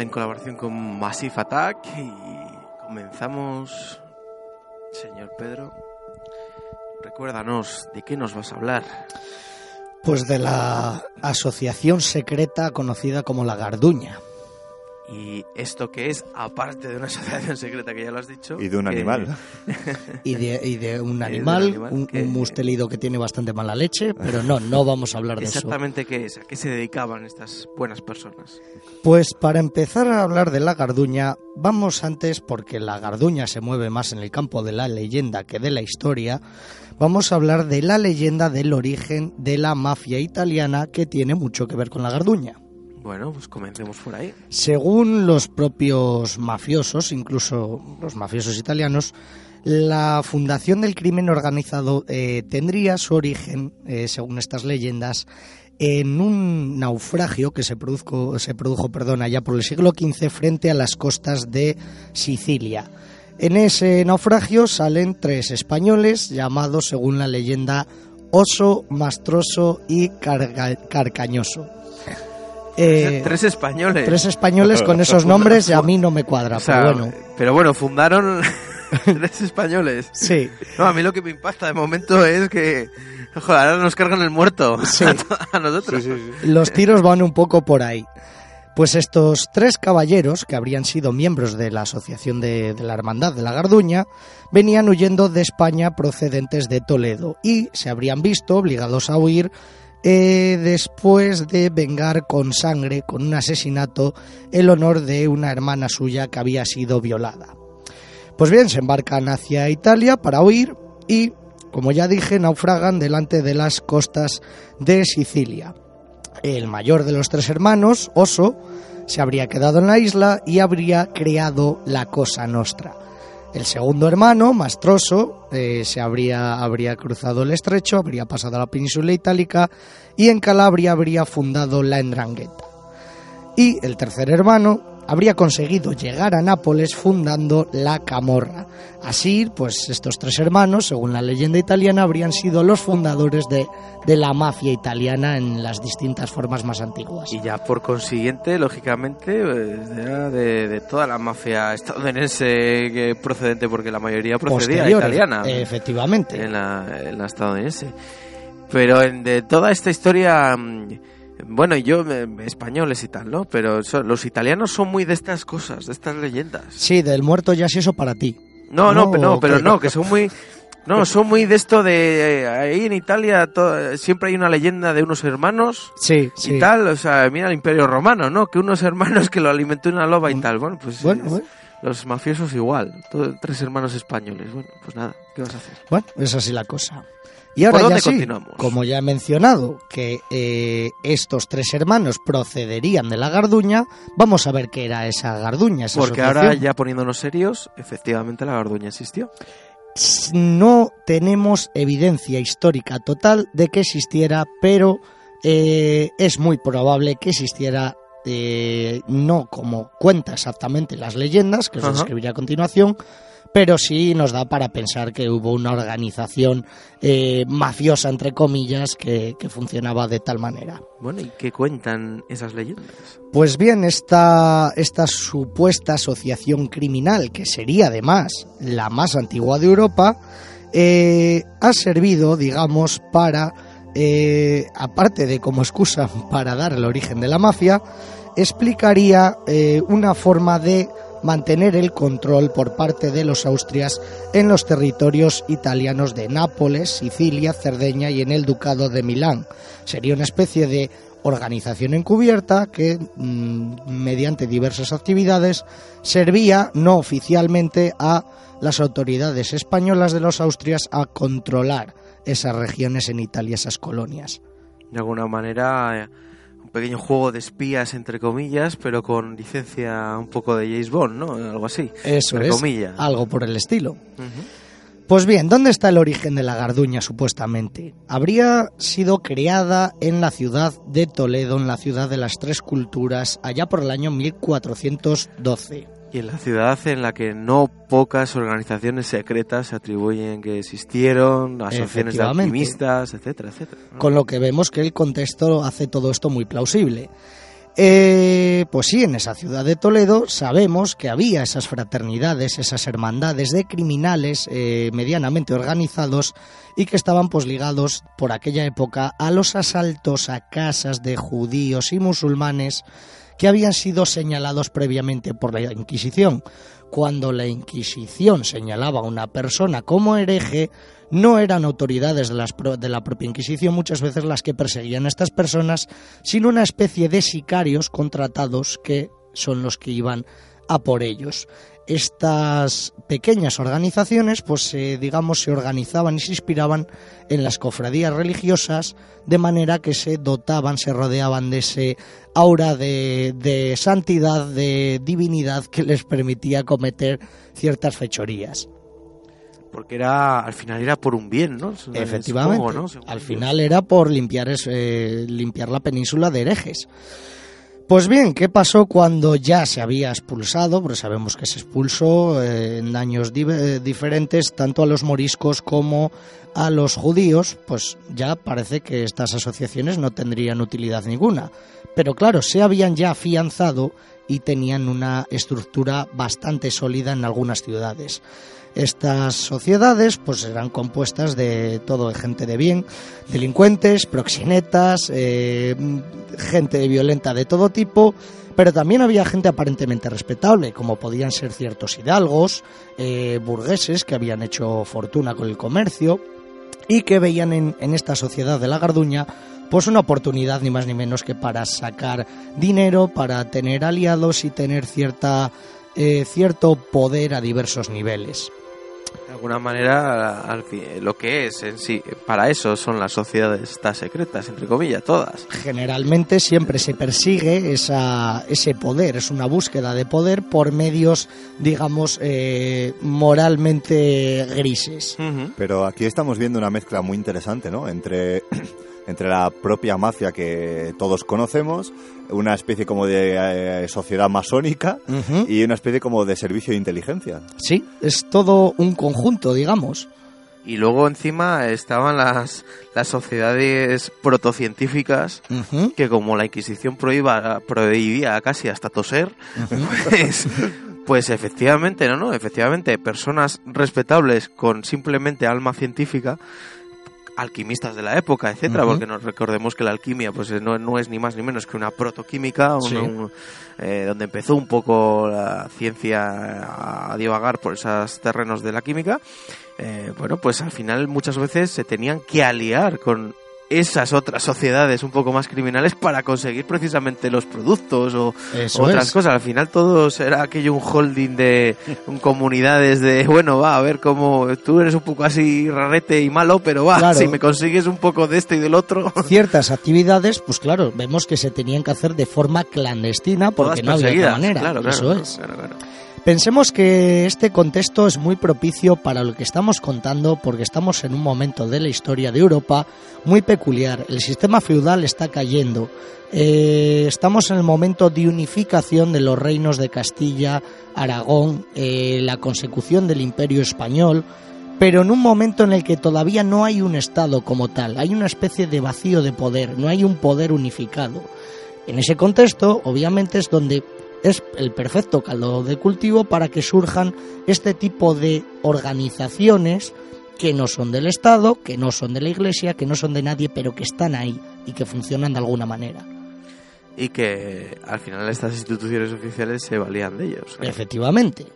En colaboración con Massive Attack y comenzamos, señor Pedro. Recuérdanos, ¿de qué nos vas a hablar? Pues de la asociación secreta conocida como la Garduña. ¿Y esto qué es? Aparte de una asociación secreta que ya lo has dicho. Y de un que- animal. Y de, y de un un animal, animal un, que- un mustelido que tiene bastante mala leche, pero no, no vamos a hablar de eso. Exactamente qué es, a qué se dedicaban estas buenas personas. Pues para empezar a hablar de la Garduña, vamos antes, porque la Garduña se mueve más en el campo de la leyenda que de la historia, vamos a hablar de la leyenda del origen de la mafia italiana que tiene mucho que ver con la Garduña. Bueno, pues comencemos por ahí. Según los propios mafiosos, incluso los mafiosos italianos, la fundación del crimen organizado eh, tendría su origen, eh, según estas leyendas, en un naufragio que se produjo, se produjo perdón, allá por el siglo XV frente a las costas de Sicilia. En ese naufragio salen tres españoles llamados, según la leyenda, Oso, Mastroso y Carga- Carcañoso. Eh, Tres españoles. Tres españoles con esos nombres y a mí no me cuadra, O sea, pero bueno. pero bueno, fundaron tres españoles. Sí, No, a mí lo que me impacta de momento es que, joder, ahora nos cargan el muerto Sí. a nosotros. los tiros van un poco por ahí. Pues estos tres caballeros, que habrían sido miembros de la Asociación de, de la Hermandad de la Garduña, venían huyendo de España procedentes de Toledo y se habrían visto obligados a huir eh, después de vengar con sangre, con un asesinato, el honor de una hermana suya que había sido violada. Pues bien, se embarcan hacia Italia para huir y, como ya dije, naufragan delante de las costas de Sicilia. El mayor de los tres hermanos, Oso, se habría quedado en la isla y habría creado la Cosa Nostra. El segundo hermano, Mastroso, eh, se habría, habría cruzado el estrecho, habría pasado a la península itálica y en Calabria habría fundado la Endrangheta. Y el tercer hermano habría conseguido llegar a Nápoles fundando la Camorra. Así, pues estos tres hermanos, según la leyenda italiana, habrían sido los fundadores de, de la mafia italiana en las distintas formas más antiguas. Y ya por consiguiente, lógicamente, pues, era de, de toda la mafia estadounidense procedente, porque la mayoría procedía Posterior, italiana. Efectivamente. en la, en la estadounidense. Pero en, de toda esta historia, bueno, yo, eh, españoles y tal, ¿no? Pero son- los italianos son muy de estas cosas, de estas leyendas. Sí, del muerto ya sí eso para ti. No, no, No, pero, no, pero no, que son muy... No, son muy de esto de... eh, ahí en Italia to- siempre hay una leyenda de unos hermanos Sí, sí. y tal. O sea, mira el Imperio Romano, ¿no? Que unos hermanos que lo alimentó una loba y tal. Bueno, pues... Bueno, es- bueno. Los mafiosos igual. todo- tres hermanos españoles. Bueno, pues nada, ¿qué vas a hacer? Bueno, es así la cosa. Y ahora ¿Por ya sí, como ya he mencionado que eh, estos tres hermanos procederían de la Garduña, vamos a ver qué era esa Garduña. Esa Porque asociación. ahora, ya poniéndonos serios, efectivamente la Garduña existió. no tenemos evidencia histórica total de que existiera, pero eh, es muy probable que existiera, eh, no como cuenta exactamente las leyendas, que os Ajá. describiré a continuación, pero sí nos da para pensar que hubo una organización eh, mafiosa, entre comillas, que, que funcionaba de tal manera. Bueno, ¿y qué cuentan esas leyendas? Pues bien, esta, esta supuesta asociación criminal, que sería además la más antigua de Europa, eh, ha servido, digamos, para, eh, aparte de como excusa para dar el origen de la mafia, explicaría eh, una forma de mantener el control por parte de los austrias en los territorios italianos de Nápoles, Sicilia, Cerdeña y en el Ducado de Milán. Sería una especie de organización encubierta que, mm, mediante diversas actividades, servía no oficialmente a las autoridades españolas de los austrias a controlar esas regiones en Italia, esas colonias. De alguna manera, eh, un pequeño juego de espías, entre comillas, pero con licencia un poco de James Bond, ¿no? Algo así. Eso Entre es, comillas. algo por el estilo. Pues bien, ¿dónde está el origen de la garduña supuestamente? Habría sido creada en la ciudad de Toledo, en la ciudad de las tres culturas, allá por el año 1412. Y en la ciudad en la que no pocas organizaciones secretas se atribuyen que existieron, asociaciones de alquimistas, etcétera, etcétera. ¿no? Con lo que vemos que el contexto hace todo esto muy plausible. Eh, pues sí, en esa ciudad de Toledo sabemos que había esas fraternidades, esas hermandades de criminales eh, medianamente organizados y que estaban pues ligados por aquella época a los asaltos a casas de judíos y musulmanes que habían sido señalados previamente por la Inquisición. Cuando la Inquisición señalaba a una persona como hereje, no eran autoridades de, la propia Inquisición muchas veces las que perseguían a estas personas, sino una especie de sicarios contratados que son los que iban a por ellos. Estas pequeñas organizaciones, pues eh, digamos, se organizaban y se inspiraban en las cofradías religiosas, de manera que se dotaban, se rodeaban de ese aura de, de santidad, de divinidad que les permitía cometer ciertas fechorías. Porque era, al final era por un bien, ¿no? Efectivamente. Supongo, ¿no? Según Al final era por limpiar, es- eh, limpiar la península de herejes. Pues bien, ¿qué pasó cuando ya se había expulsado? Porque sabemos que se expulsó eh, en años eh, diferentes tanto a los moriscos como a los judíos, pues ya parece que estas asociaciones no tendrían utilidad ninguna. Pero claro, se habían ya afianzado y tenían una estructura bastante sólida en algunas ciudades. Estas sociedades pues eran compuestas de todo de gente de bien, delincuentes, proxenetas, eh, gente violenta de todo tipo, pero también había gente aparentemente respetable, como podían ser ciertos hidalgos, eh, burgueses que habían hecho fortuna con el comercio y que veían en, esta sociedad de la Garduña pues una oportunidad ni más ni menos que para sacar dinero, para tener aliados y tener cierta, eh, cierto poder a diversos niveles. De alguna manera, al fin, lo que es en sí, para eso son las sociedades estas secretas, entre comillas, todas. Generalmente siempre se persigue esa, ese poder, es una búsqueda de poder por medios, digamos, eh, moralmente grises. Ujú. Pero aquí estamos viendo una mezcla muy interesante, ¿no? Entre, entre la propia mafia que todos conocemos, una especie como de eh, sociedad masónica y una especie como de servicio de inteligencia. Sí, es todo un conjunto, digamos. Y luego encima estaban las, las sociedades protocientíficas que como la Inquisición prohíba, prohibía casi hasta toser, pues, pues efectivamente, no, no, efectivamente, personas respetables con simplemente alma científica, alquimistas de la época, etcétera, porque nos recordemos que la alquimia pues no, no es ni más ni menos que una protoquímica, Sí. un, eh, donde empezó un poco la ciencia a divagar por esos terrenos de la química. Eh, bueno, pues al final muchas veces se tenían que aliar con esas otras sociedades un poco más criminales para conseguir precisamente los productos o Eso otras es. cosas. Al final todo será aquello un holding de un comunidades de, bueno, va, a ver cómo tú eres un poco así rarete y malo, pero va, Claro. si me consigues un poco de esto y del otro, Ciertas actividades, pues claro, vemos que se tenían que hacer de forma clandestina porque todas no había otra manera. Claro, claro, Eso claro, es. Pensemos que este contexto es muy propicio para lo que estamos contando porque estamos en un momento de la historia de Europa muy peculiar. El sistema feudal está cayendo. Eh, estamos en el momento de unificación de los reinos de Castilla, Aragón, eh, la consecución del imperio español, pero en un momento en el que todavía no hay un Estado como tal, hay una especie de vacío de poder, no hay un poder unificado. En ese contexto, obviamente, es donde es el perfecto caldo de cultivo para que surjan este tipo de organizaciones que no son del Estado, que no son de la Iglesia, que no son de nadie, pero que están ahí y que funcionan de alguna manera. Y que al final estas instituciones oficiales se valían de ellos. Efectivamente.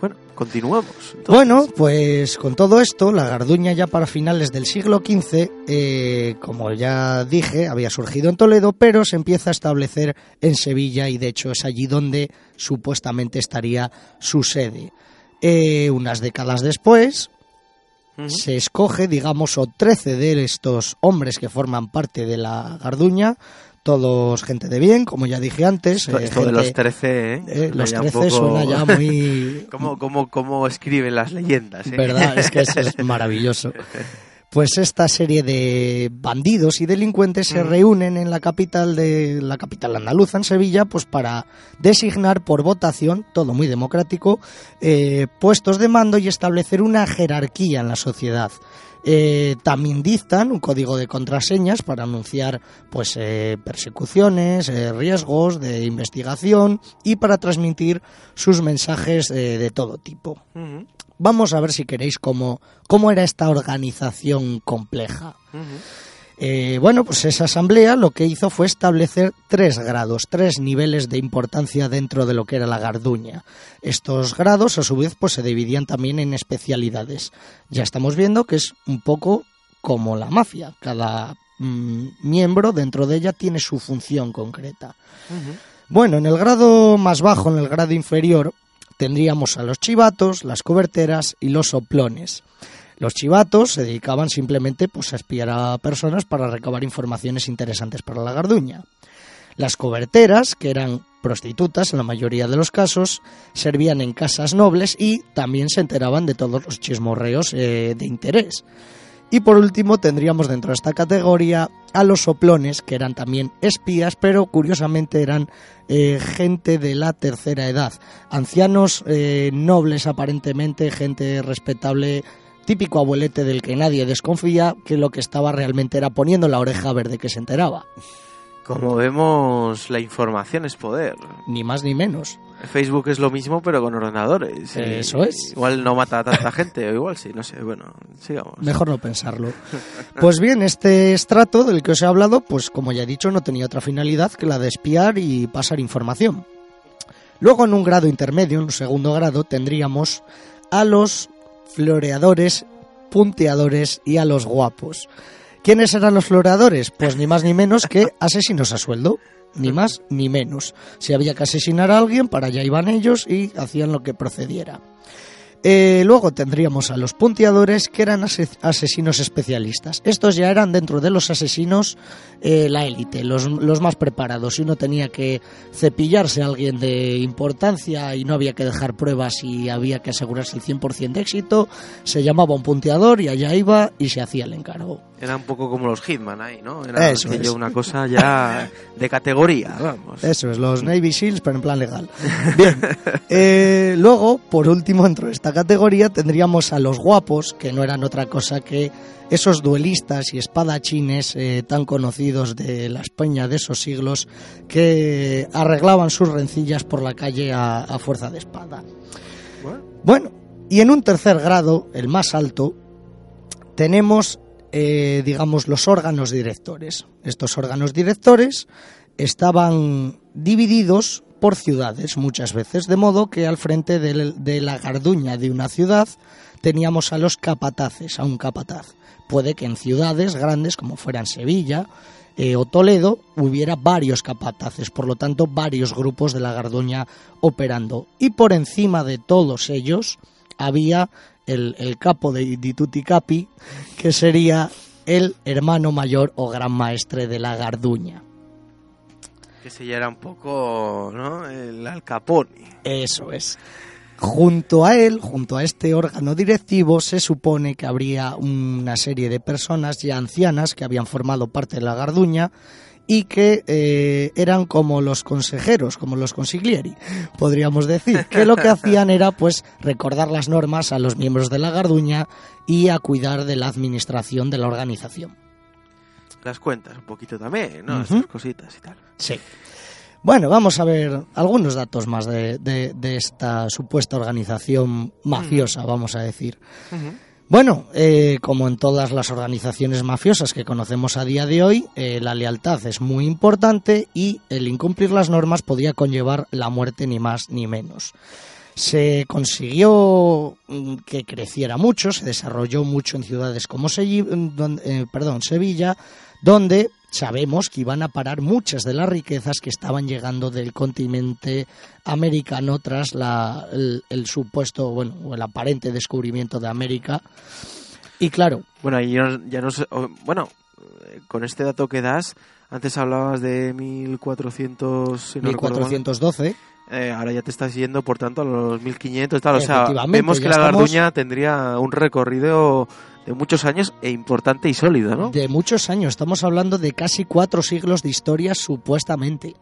Bueno, continuamos. entonces. Bueno, pues con todo esto, la Garduña ya para finales del siglo XV, eh, como ya dije, había surgido en Toledo, pero se empieza a establecer en Sevilla y de hecho es allí donde supuestamente estaría su sede. Eh, unas décadas después, se escoge, digamos, o 13 de estos hombres que forman parte de la Garduña, todos gente de bien, como ya dije antes. Esto, eh, esto de los 13, ¿eh? eh, los Suena un 13 poco- suena ya muy, ¿Cómo, cómo, cómo escriben las leyendas? ¿eh? ¿Verdad? Es que eso es maravilloso. pues esta serie de bandidos y delincuentes se reúnen en la capital de la capital andaluza, en Sevilla, pues para designar por votación, todo muy democrático, eh, puestos de mando y establecer una jerarquía en la sociedad. Eh, también dictan un código de contraseñas para anunciar pues eh, persecuciones, eh, riesgos de investigación y para transmitir sus mensajes de todo tipo. Vamos a ver si queréis cómo, cómo era esta organización compleja. Eh, bueno, pues esa asamblea lo que hizo fue establecer tres grados, tres niveles de importancia dentro de lo que era la Garduña. Estos grados, a su vez, pues se dividían también en especialidades. Ya estamos viendo que es un poco como la mafia. Cada mm, miembro dentro de ella tiene su función concreta. Bueno, en el grado más bajo, en el grado inferior, tendríamos a los chivatos, las coberteras y los soplones. Los chivatos se dedicaban simplemente pues, a espiar a personas para recabar informaciones interesantes para la garduña. Las coberteras, que eran prostitutas en la mayoría de los casos, servían en casas nobles y también se enteraban de todos los chismorreos eh, de interés. Y por último tendríamos dentro de esta categoría a los soplones, que eran también espías, pero curiosamente eran eh, gente de la tercera edad, ancianos eh, nobles aparentemente, gente respetable típico abuelete del que nadie desconfía, que lo que estaba realmente era poniendo la oreja verde que se enteraba. Como vemos, la información es poder. Ni más ni menos. Facebook es lo mismo, pero con ordenadores. Eso es. Igual no mata a tanta gente, o igual sí, no sé. Bueno, sigamos. Mejor no pensarlo. Pues bien, este estrato del que os he hablado, pues como ya he dicho, no tenía otra finalidad que la de espiar y pasar información. Luego, en un grado intermedio, en un segundo grado, tendríamos a los floreadores, punteadores y a los guapos. ¿Quiénes eran los floreadores? Pues ni más ni menos que asesinos a sueldo. Ni más ni menos. Si había que asesinar a alguien, para allá iban ellos y hacían lo que procediera. Eh, luego tendríamos a los punteadores, que eran asesinos especialistas. Estos ya eran dentro de los asesinos eh, la élite, los, los, más preparados. Si uno tenía que cepillarse a alguien de importancia y no había que dejar pruebas y había que asegurarse el 100% de éxito, se llamaba un punteador y allá iba y se hacía el encargo. Era un poco como los Hitman ahí, ¿no? Era Eso es. una cosa ya de categoría, vamos. Eso es, los Navy Seals, pero en plan legal. Bien, eh, luego, por último, dentro de esta categoría tendríamos a los guapos, que no eran otra cosa que esos duelistas y espadachines eh, tan conocidos de la España de esos siglos que arreglaban sus rencillas por la calle a, fuerza de espada. bueno, y en un tercer grado, el más alto, tenemos eh, digamos, los órganos directores. Estos órganos directores estaban divididos por ciudades muchas veces, de modo que al frente de, la garduña de una ciudad teníamos a los capataces, a un capataz. Puede que en ciudades grandes como fueran Sevilla eh, o Toledo hubiera varios capataces, por lo tanto varios grupos de la garduña operando. Y por encima de todos ellos había el, capo de, Dituti Capi, que sería el hermano mayor o gran maestre de la Garduña. Que se era un poco, ¿no? El Alcapone. Eso es. Junto a él, junto a este órgano directivo, se supone que habría una serie de personas ya ancianas que habían formado parte de la Garduña y que eh, eran como los consejeros, como los consiglieri, podríamos decir, que lo que hacían era pues recordar las normas a los miembros de la Garduña y a cuidar de la administración de la organización. Las cuentas un poquito también, ¿no? Esas cositas y tal. Sí. Bueno, vamos a ver algunos datos más de, esta supuesta organización mafiosa, vamos a decir. Bueno, eh, como en todas las organizaciones mafiosas que conocemos a día de hoy, eh, la lealtad es muy importante y el incumplir las normas podía conllevar la muerte ni más ni menos. Se consiguió mm, que creciera mucho, se desarrolló mucho en ciudades como eh, perdón, Sevilla, donde sabemos que iban a parar muchas de las riquezas que estaban llegando del continente americano tras la, el, supuesto, bueno, o el aparente descubrimiento de América. Y claro. Bueno, y ya no sé, bueno, con este dato que das, antes hablabas de 1400, 1412. Eh, ahora ya te estás yendo, por tanto, a los 1500 tal. O sea, vemos que la estamos- Garduña tendría un recorrido de muchos años e importante y sólido, ¿no? De muchos años, estamos hablando de casi cuatro siglos de historia supuestamente.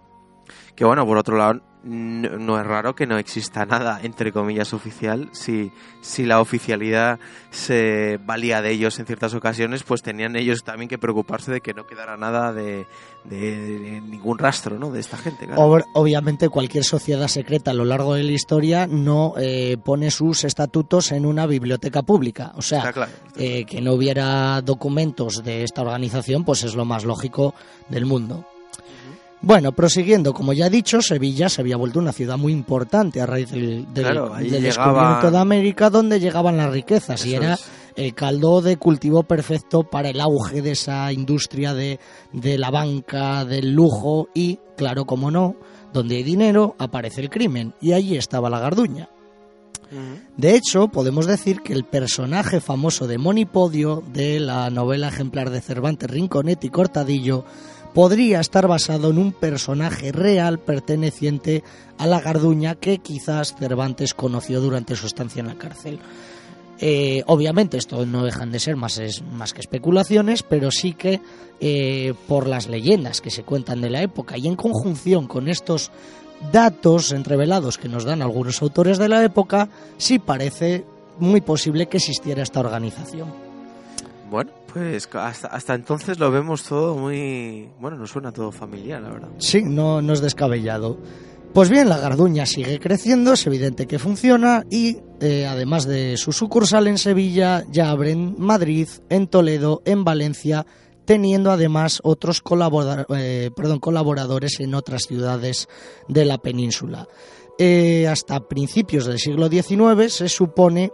Que bueno, por otro lado, no es raro que no exista nada, entre comillas, oficial. Si, si la oficialidad se valía de ellos en ciertas ocasiones, pues tenían ellos también que preocuparse de que no quedara nada de, de- de ningún rastro, ¿no? De esta gente, claro. Ob- Obviamente cualquier sociedad secreta a lo largo de la historia no eh, pone sus estatutos en una biblioteca pública. O sea, Está claro. está eh, que no hubiera documentos de esta organización, pues es lo más lógico del mundo. Bueno, prosiguiendo, como ya he dicho, Sevilla se había vuelto una ciudad muy importante a raíz del, del- Claro, ahí del llegaba- descubrimiento de América, donde llegaban las riquezas y era es. el caldo de cultivo perfecto para el auge de esa industria de, de la banca, del lujo y, claro, como no, donde hay dinero aparece el crimen y allí estaba la garduña. Ujú. De hecho, podemos decir que el personaje famoso de Monipodio de la novela ejemplar de Cervantes, Rinconet y Cortadillo podría estar basado en un personaje real perteneciente a la Garduña que quizás Cervantes conoció durante su estancia en la cárcel. Eh, obviamente esto no dejan de ser más, es- más que especulaciones, pero sí que eh, por las leyendas que se cuentan de la época y en conjunción con estos datos entrevelados que nos dan algunos autores de la época, sí parece muy posible que existiera esta organización. Bueno, pues hasta, hasta entonces lo vemos todo muy... Bueno, nos suena todo familiar, la verdad. Sí, no, no es descabellado. Pues bien, la Garduña sigue creciendo, es evidente que funciona y eh, además de su sucursal en Sevilla, ya abre en Madrid, en Toledo, en Valencia, teniendo además otros eh, perdón, colaboradores en otras ciudades de la península. Eh, hasta principios del siglo XIX se supone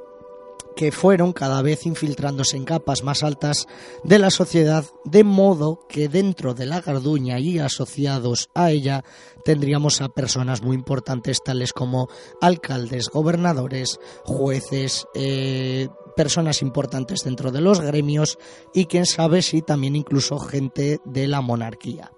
que fueron cada vez infiltrándose en capas más altas de la sociedad, de modo que dentro de la Garduña y asociados a ella tendríamos a personas muy importantes tales como alcaldes, gobernadores, jueces, eh, personas importantes dentro de los gremios y quién sabe si también incluso gente de la monarquía.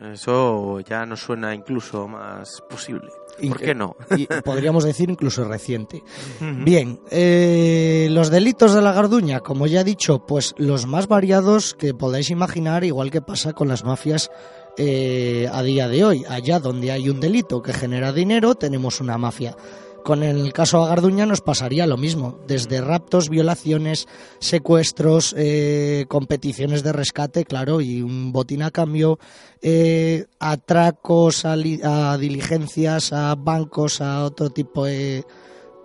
Eso ya nos suena incluso más posible. ¿Por qué no? Y podríamos decir incluso reciente. Bien, eh, los delitos de la Garduña, como ya he dicho, pues los más variados que podáis imaginar, igual que pasa con las mafias eh, a día de hoy. Allá donde hay un delito que genera dinero, tenemos una mafia. Con el caso Garduña nos pasaría lo mismo, desde raptos, violaciones, secuestros, eh, competiciones de rescate, claro, y un botín a cambio, eh, atracos a diligencias, a bancos, a otro tipo de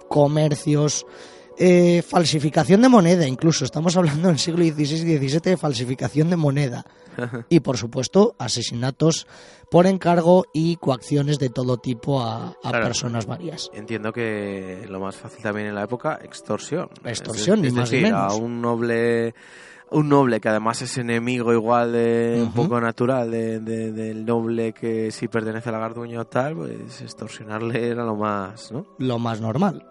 comercios, eh, falsificación de moneda, incluso estamos hablando en el siglo XVI y XVII de falsificación de moneda. Y por supuesto, asesinatos por encargo y coacciones de todo tipo a, a Claro. personas varias. Entiendo que lo más fácil también en la época, extorsión. Extorsión, es, más decir, menos. a un noble un noble que además es enemigo igual de un poco natural de- de- del noble que sí pertenece a la Garduña o tal, pues extorsionarle era lo más, ¿no? Lo más normal.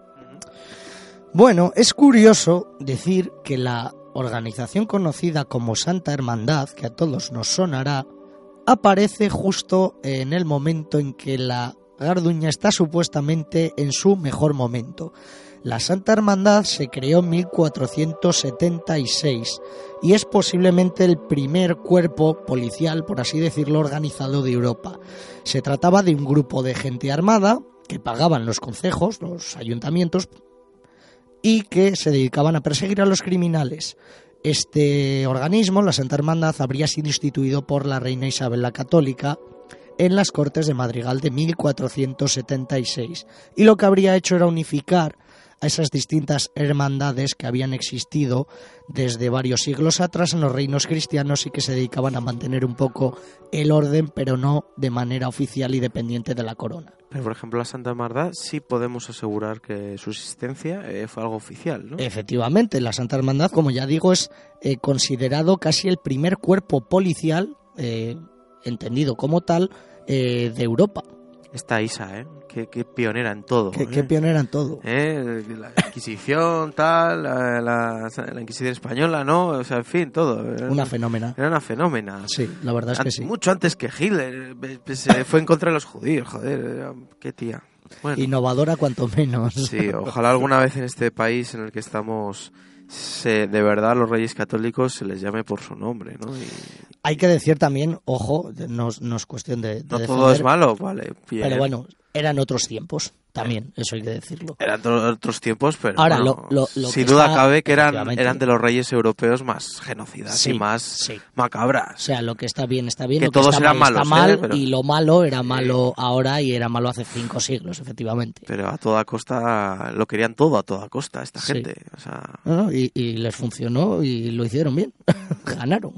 Bueno, es curioso decir que la organización conocida como Santa Hermandad, que a todos nos sonará, aparece justo en el momento en que la Garduña está supuestamente en su mejor momento. La Santa Hermandad se creó en 1476 y es posiblemente el primer cuerpo policial, por así decirlo, organizado de Europa. Se trataba de un grupo de gente armada que pagaban los concejos, los ayuntamientos, y que se dedicaban a perseguir a los criminales. Este organismo, la Santa Hermandad, habría sido instituido por la reina Isabel la Católica en las Cortes de Madrigal de 1476. Y lo que habría hecho era unificar a esas distintas hermandades que habían existido desde varios siglos atrás en los reinos cristianos y que se dedicaban a mantener un poco el orden, pero no de manera oficial y dependiente de la corona. Pero por ejemplo la Santa Hermandad sí podemos asegurar que su existencia eh, fue algo oficial, ¿no? Efectivamente, la Santa Hermandad, como ya digo, es eh, considerado casi el primer cuerpo policial, eh, entendido como tal, eh, de Europa. Esta Isa, ¿eh? Qué, qué pionera en todo. Qué, ¿eh? qué pionera en todo. ¿Eh? La Inquisición, tal, la, la- la Inquisición española, ¿no? O sea, en fin, todo. Era Una fenómena. Era una fenómena. Sí, la verdad es que sí. Mucho antes que Hitler. eh, eh, Se fue en contra de los judíos, joder. era- Qué tía. Bueno, Innovadora cuanto menos. sí, ojalá alguna vez en este país en el que estamos, se, de verdad, los reyes católicos se les llame por su nombre, ¿no? Y Hay que decir también, ojo, no, es- no es cuestión de, de no todo es malo, vale. bien. pero bueno, eran otros tiempos también, eso hay que decirlo. Eran otros tiempos, pero Ahora, bueno, lo- lo- lo sin duda está- cabe que eran, eran de los reyes europeos más genocidas Sí, y más sí. O macabras. sea, lo que está bien está bien, Que lo que todos está eran mal está malos, ¿eh? mal Pero- y lo malo era malo ahora y era malo hace cinco siglos, efectivamente. Pero a toda costa, lo querían todo a toda costa, esta Sí. gente. O sea, y, y les funcionó y lo hicieron bien, ganaron.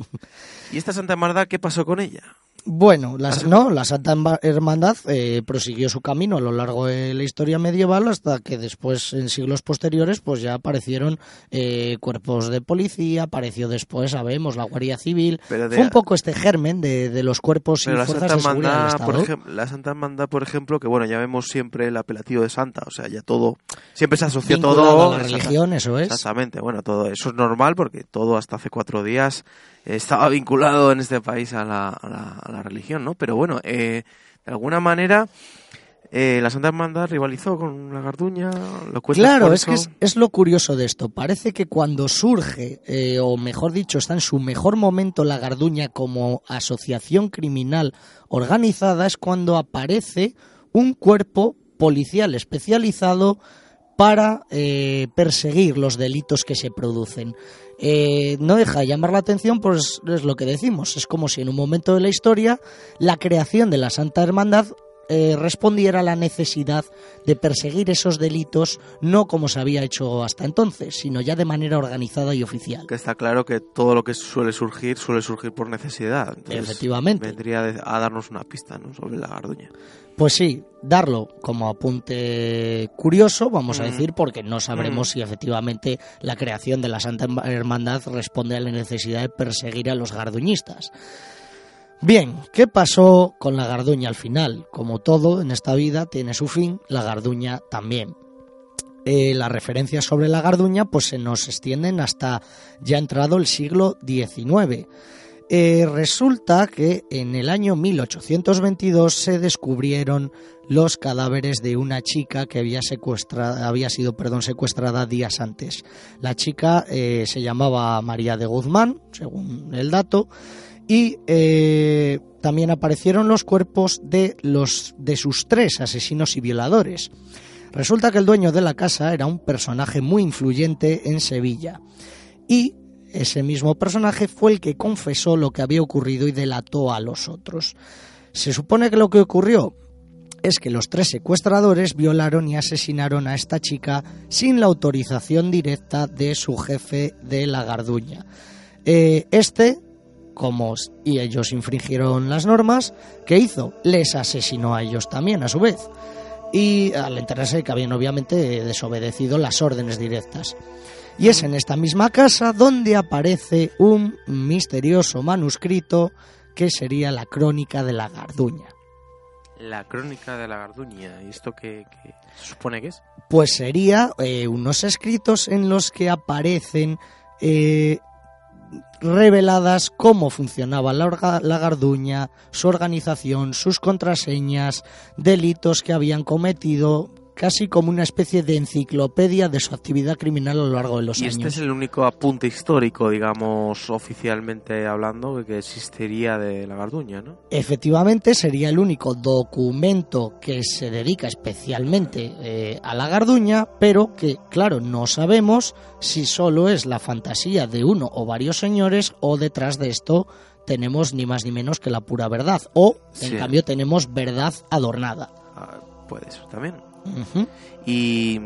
¿Y esta Santa Hermandad qué pasó con ella? Bueno, la, no, la Santa Hermandad eh, prosiguió su camino a lo largo de la historia medieval hasta que después, en siglos posteriores, pues ya aparecieron eh, cuerpos de policía, apareció después, sabemos, la Guardia Civil. Pero de- Fue un poco este germen de, de los cuerpos Pero y la fuerzas Santa de seguridad del Hermandad, por ejemplo, la Santa Hermandad, por ejemplo, que bueno, ya vemos siempre el apelativo de Santa, o sea, ya todo, siempre se asoció Vinculado todo a la religión, eso es. Exactamente, bueno, todo eso es normal porque todo hasta hace cuatro días estaba vinculado en este país a la, a la, a la religión, ¿no? Pero bueno, eh, de alguna manera eh, la Santa Hermandad rivalizó con la Garduña, lo Claro, es que es, es lo curioso de esto. Parece que cuando surge, eh, o mejor dicho, está en su mejor momento la Garduña como asociación criminal organizada, es cuando aparece un cuerpo policial especializado para eh, perseguir los delitos que se producen. Eh, no deja de llamar la atención, pues es lo que decimos. Es como si en un momento de la historia la creación de la Santa Hermandad eh, respondiera a la necesidad de perseguir esos delitos no como se había hecho hasta entonces, sino ya de manera organizada y oficial. Que está claro que todo lo que suele surgir, suele surgir por necesidad. Entonces, Efectivamente. Vendría a darnos una pista ¿no? sobre la Garduña. Pues sí, darlo como apunte curioso, vamos a decir, porque no sabremos Mm. si efectivamente la creación de la Santa Hermandad responde a la necesidad de perseguir a los garduñistas. Bien, ¿qué pasó con la garduña al final? Como todo en esta vida tiene su fin, la garduña también. Eh, las referencias sobre la garduña pues se nos extienden hasta ya entrado el siglo XIX. Eh, resulta que en el año 1822 se descubrieron los cadáveres de una chica que había, había sido perdón, secuestrada días antes. La chica eh, se llamaba María de Guzmán, según el dato, y eh, también aparecieron los cuerpos de, los, de sus tres asesinos y violadores. Resulta que el dueño de la casa era un personaje muy influyente en Sevilla y ese mismo personaje fue el que confesó lo que había ocurrido y delató a los otros. Se supone que lo que ocurrió es que los tres secuestradores violaron y asesinaron a esta chica sin la autorización directa de su jefe de la Garduña. Eh, este, como y ellos infringieron las normas, ¿qué hizo? Les asesinó a ellos también, a su vez. Y al enterarse de que habían obviamente desobedecido las órdenes directas. Y es en esta misma casa donde aparece un misterioso manuscrito que sería la crónica de la Garduña. La crónica de la Garduña. ¿Y esto qué, qué se supone que es? Pues sería eh, unos escritos en los que aparecen eh, reveladas cómo funcionaba la, la Garduña, su organización, sus contraseñas, delitos que habían cometido, casi como una especie de enciclopedia de su actividad criminal a lo largo de los Y años. este es el único apunte histórico, digamos, oficialmente hablando, que- que existiría de la Garduña, ¿no? Efectivamente, sería el único documento que se dedica especialmente eh, a la garduña, pero que, claro, no sabemos si solo es la fantasía de uno o varios señores o detrás de esto tenemos ni más ni menos que la pura verdad, o en Sí. cambio tenemos verdad adornada. Ah, puede ser también. Ujú. Y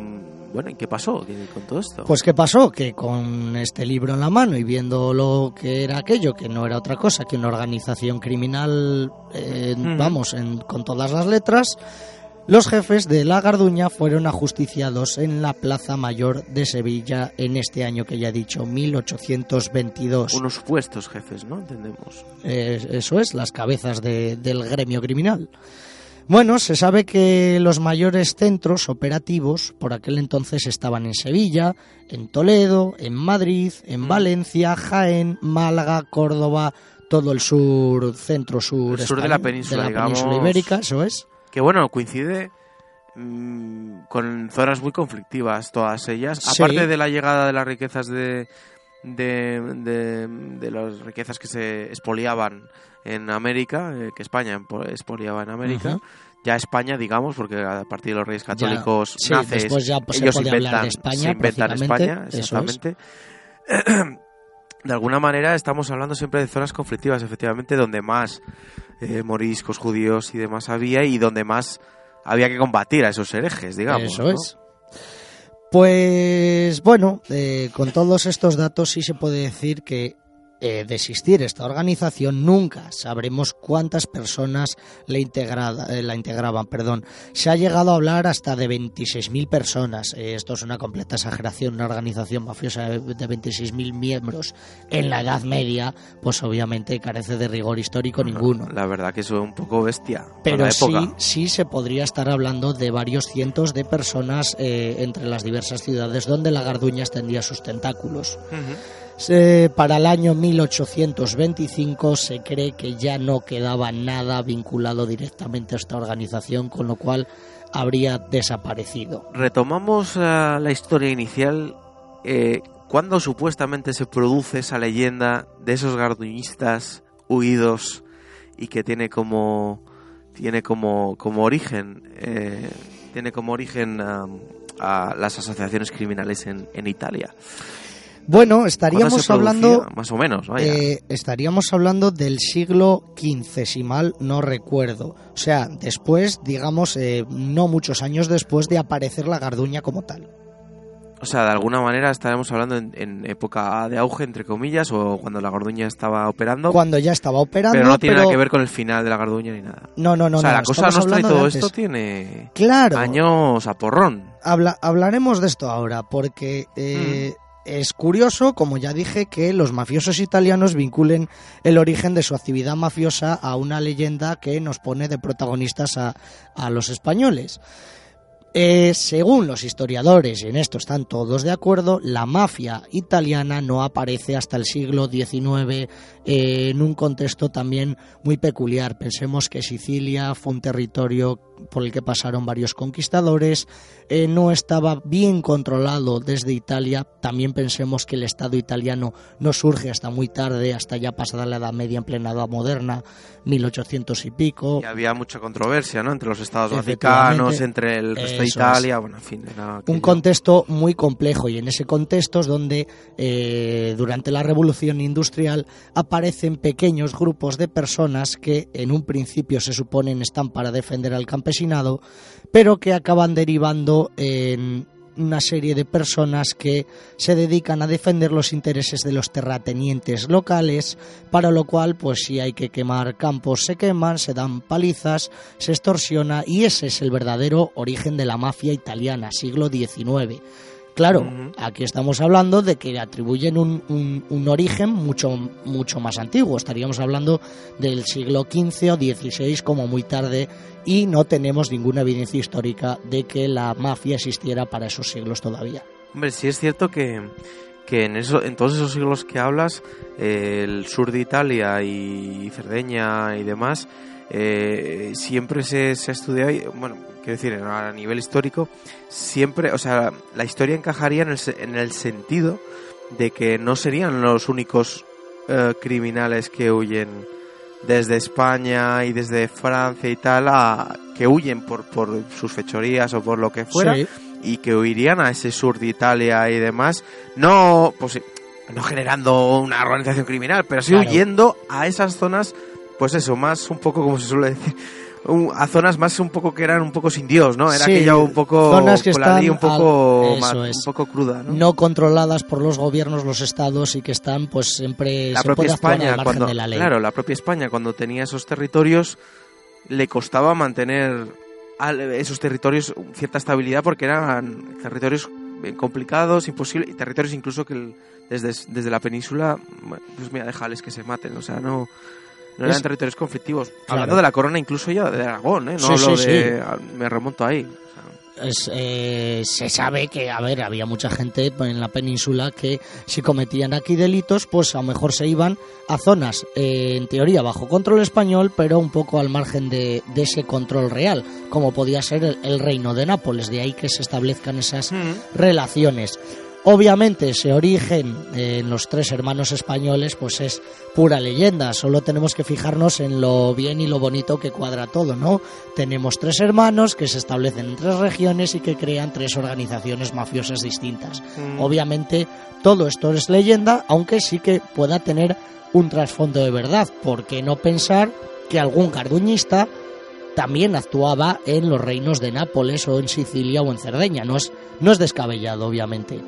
bueno, ¿y qué pasó ¿Qué- con todo esto? Pues qué pasó, que con este libro en la mano y viendo lo que era aquello, que no era otra cosa que una organización criminal, eh, vamos, en- con todas las letras, los jefes de la Garduña fueron ajusticiados en la Plaza Mayor de Sevilla en este año que ya he dicho, 1822. Unos supuestos jefes, ¿no? Entendemos. Eh, eso es, las cabezas de- del gremio criminal. Bueno, se sabe que los mayores centros operativos por aquel entonces estaban en Sevilla, en Toledo, en Madrid, en Mm. Valencia, Jaén, Málaga, Córdoba, todo el sur, centro sur, El sur de la península, de la península ibérica, eso es. Que bueno, coincide mm, con zonas muy conflictivas todas ellas. Sí. Aparte de la llegada de las riquezas de, de, de- de las riquezas que se expoliaban en América, eh, que España expoliaba en América. Ya España, digamos, porque a partir de los reyes Ya, católicos sí, nace, después ya, se ellos inventan, de España, se inventan España, exactamente. De alguna manera estamos hablando siempre de zonas conflictivas, efectivamente, donde más eh, moriscos, judíos y demás había y donde más había que combatir a esos herejes, digamos. Eso ¿no? es. Pues bueno, eh, con todos estos datos sí se puede decir que eh, de existir esta organización nunca sabremos cuántas personas la, integrada- eh, la integraban. Perdón. Se ha llegado a hablar hasta de 26.000 personas. Eh, esto es una completa exageración. Una organización mafiosa de de 26.000 miembros en la Edad Media, pues obviamente carece de rigor histórico ninguno. La verdad que eso es un poco bestia. Pero la sí, época. sí se podría estar hablando de varios cientos de personas eh, entre las diversas ciudades donde la Garduña extendía sus tentáculos. Para el año 1825 se cree que ya no quedaba nada vinculado directamente a esta organización, con lo cual habría desaparecido. Retomamos eh, la historia inicial. Eh, ¿Cuándo supuestamente se produce esa leyenda de esos garduñistas huidos y que tiene como tiene como, como origen eh, tiene como origen a las asociaciones criminales en, en Italia? Bueno, ¿Cuándo estaríamos hablando más o menos, vaya. Eh, estaríamos hablando del siglo XV, si mal no recuerdo. O sea, después, digamos, eh, no muchos años después de aparecer la Garduña como tal. O sea, de alguna manera estaremos hablando en, en época de auge, entre comillas, o cuando la Garduña estaba operando, Cuando ya estaba operando, pero no tiene pero- nada que ver con el final de la Garduña ni nada. No, no, no. o sea, no, la cosa nuestra y todo esto tiene Claro. años a porrón. Habla- hablaremos de esto ahora, porque eh, es curioso, como ya dije, que los mafiosos italianos vinculen el origen de su actividad mafiosa a una leyenda que nos pone de protagonistas a, a los españoles. Eh, según los historiadores, y en esto están todos de acuerdo, la mafia italiana no aparece hasta el siglo XIX eh, en un contexto también muy peculiar. Pensemos que Sicilia fue un territorio por el que pasaron varios conquistadores, eh, no estaba bien controlado desde Italia. También pensemos que el Estado italiano no surge hasta muy tarde, hasta ya pasada la Edad Media en plena Edad Moderna, 1800 y pico. Y había mucha controversia, ¿no? Entre los estados vaticanos, entre el resto de Italia, bueno, en fin, era un contexto muy complejo y en ese contexto es donde eh, durante la revolución industrial aparecen pequeños grupos de personas que en un principio se suponen están para defender al pero que acaban derivando en una serie de personas que se dedican a defender los intereses de los terratenientes locales, para lo cual, pues si hay que quemar campos, se queman, se dan palizas, se extorsiona, y ese es el verdadero origen de la mafia italiana, siglo XIX. Claro, aquí estamos hablando de que atribuyen un, un- un origen mucho, mucho más antiguo. Estaríamos hablando del siglo XV o XVI como muy tarde y no tenemos ninguna evidencia histórica de que la mafia existiera para esos siglos todavía. Hombre, sí es cierto que, que en, eso, en todos esos siglos que hablas, eh, el sur de Italia y Cerdeña y demás, eh, siempre se, se ha estudiado, y, bueno, quiero decir, a nivel histórico, siempre, o sea, la historia encajaría en el, en el sentido de que no serían los únicos eh, criminales que huyen desde España y desde Francia y tal, a, que huyen por, por sus fechorías o por lo que fuera Sí, y que huirían a ese sur de Italia y demás, no, pues, no generando una organización criminal, pero sí Claro. huyendo a esas zonas, pues eso, más un poco como se suele decir, un- a zonas más un poco que eran un poco sin Dios, ¿no? Era Sí, aquella un poco zonas que están un poco al- más- eso es. un poco cruda, ¿no? no controladas por los gobiernos, los estados y que están, pues siempre la se propia puede España al cuando de la ley. claro, la propia España cuando tenía esos territorios le costaba mantener al- esos territorios cierta estabilidad porque eran territorios complicados, imposibles, y territorios incluso que el- desde, desde la península, pues mira, déjales que se maten, o sea, no No eran Es- territorios conflictivos. Claro. Hablando de la corona, incluso ya de Aragón, ¿eh? No Sí, hablo sí, de. Me remonto ahí. O sea, Es, eh, se sabe que, a ver, había mucha gente en la península que si cometían aquí delitos, pues a lo mejor se iban a zonas, eh, en teoría, bajo control español, pero un poco al margen de, de ese control real, como podía ser el, el reino de Nápoles, de ahí que se establezcan esas relaciones. Obviamente ese origen eh, en los tres hermanos españoles pues es pura leyenda, solo tenemos que fijarnos en lo bien y lo bonito que cuadra todo, ¿no? Tenemos tres hermanos que se establecen en tres regiones y que crean tres organizaciones mafiosas distintas. Mm. Obviamente todo esto es leyenda, aunque sí que pueda tener un trasfondo de verdad, ¿por qué no pensar que algún garduñista también actuaba en los reinos de Nápoles o en Sicilia o en Cerdeña. No es, no es descabellado, obviamente.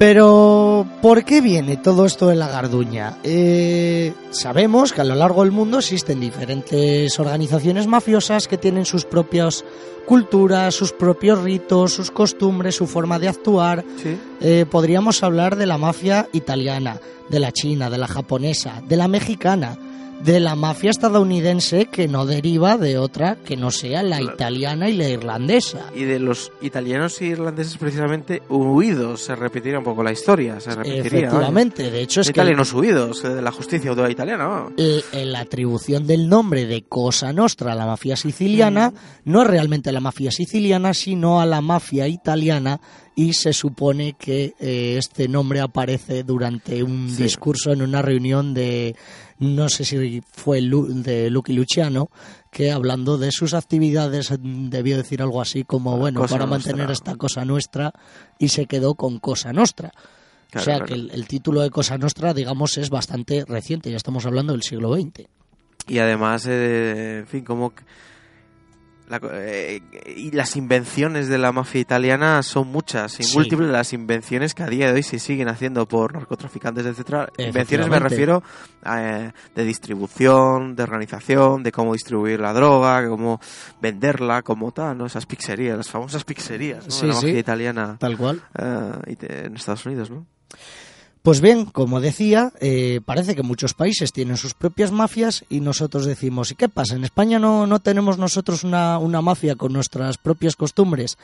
Pero, ¿por qué viene todo esto de la garduña? Eh, sabemos que a lo largo del mundo existen diferentes organizaciones mafiosas que tienen sus propias culturas, sus propios ritos, sus costumbres, su forma de actuar. Sí. Eh, podríamos hablar de la mafia italiana, de la china, de la japonesa, de la mexicana, de la mafia estadounidense que no deriva de otra que no sea la italiana y la irlandesa. Y de los italianos y irlandeses, precisamente, huidos. Se repetiría un poco la historia. Se repetiría. Efectivamente, de hecho es que Italianos huidos eh, de la justicia toda italiana. ¿no? la atribución del nombre de Cosa Nostra a la mafia siciliana no es realmente la mafia siciliana, sino a la mafia italiana y se supone que eh, este nombre aparece durante un Sí. discurso en una reunión de, no sé si fue de Lucky Luciano, que hablando de sus actividades debió decir algo así como, bueno, para mantener esta cosa nuestra y se quedó con Cosa Nostra. Claro, o sea claro. que el, el título de Cosa Nostra, digamos, es bastante reciente, ya estamos hablando del siglo XX. Y además, eh, en fin, como... la eh, y las invenciones de la mafia italiana son muchas y Sí. múltiples las invenciones que a día de hoy se siguen haciendo por narcotraficantes, etcétera. Invenciones me refiero eh, de distribución, de organización, de cómo distribuir la droga, cómo venderla, como tal, ¿no? Esas pizzerías, las famosas pizzerías, ¿no? Sí, de la mafia sí. italiana Tal cual. eh, en Estados Unidos, ¿no? Pues bien, como decía, eh, parece que muchos países tienen sus propias mafias y nosotros decimos, ¿y qué pasa? ¿En España no, no tenemos nosotros una, una mafia con nuestras propias costumbres?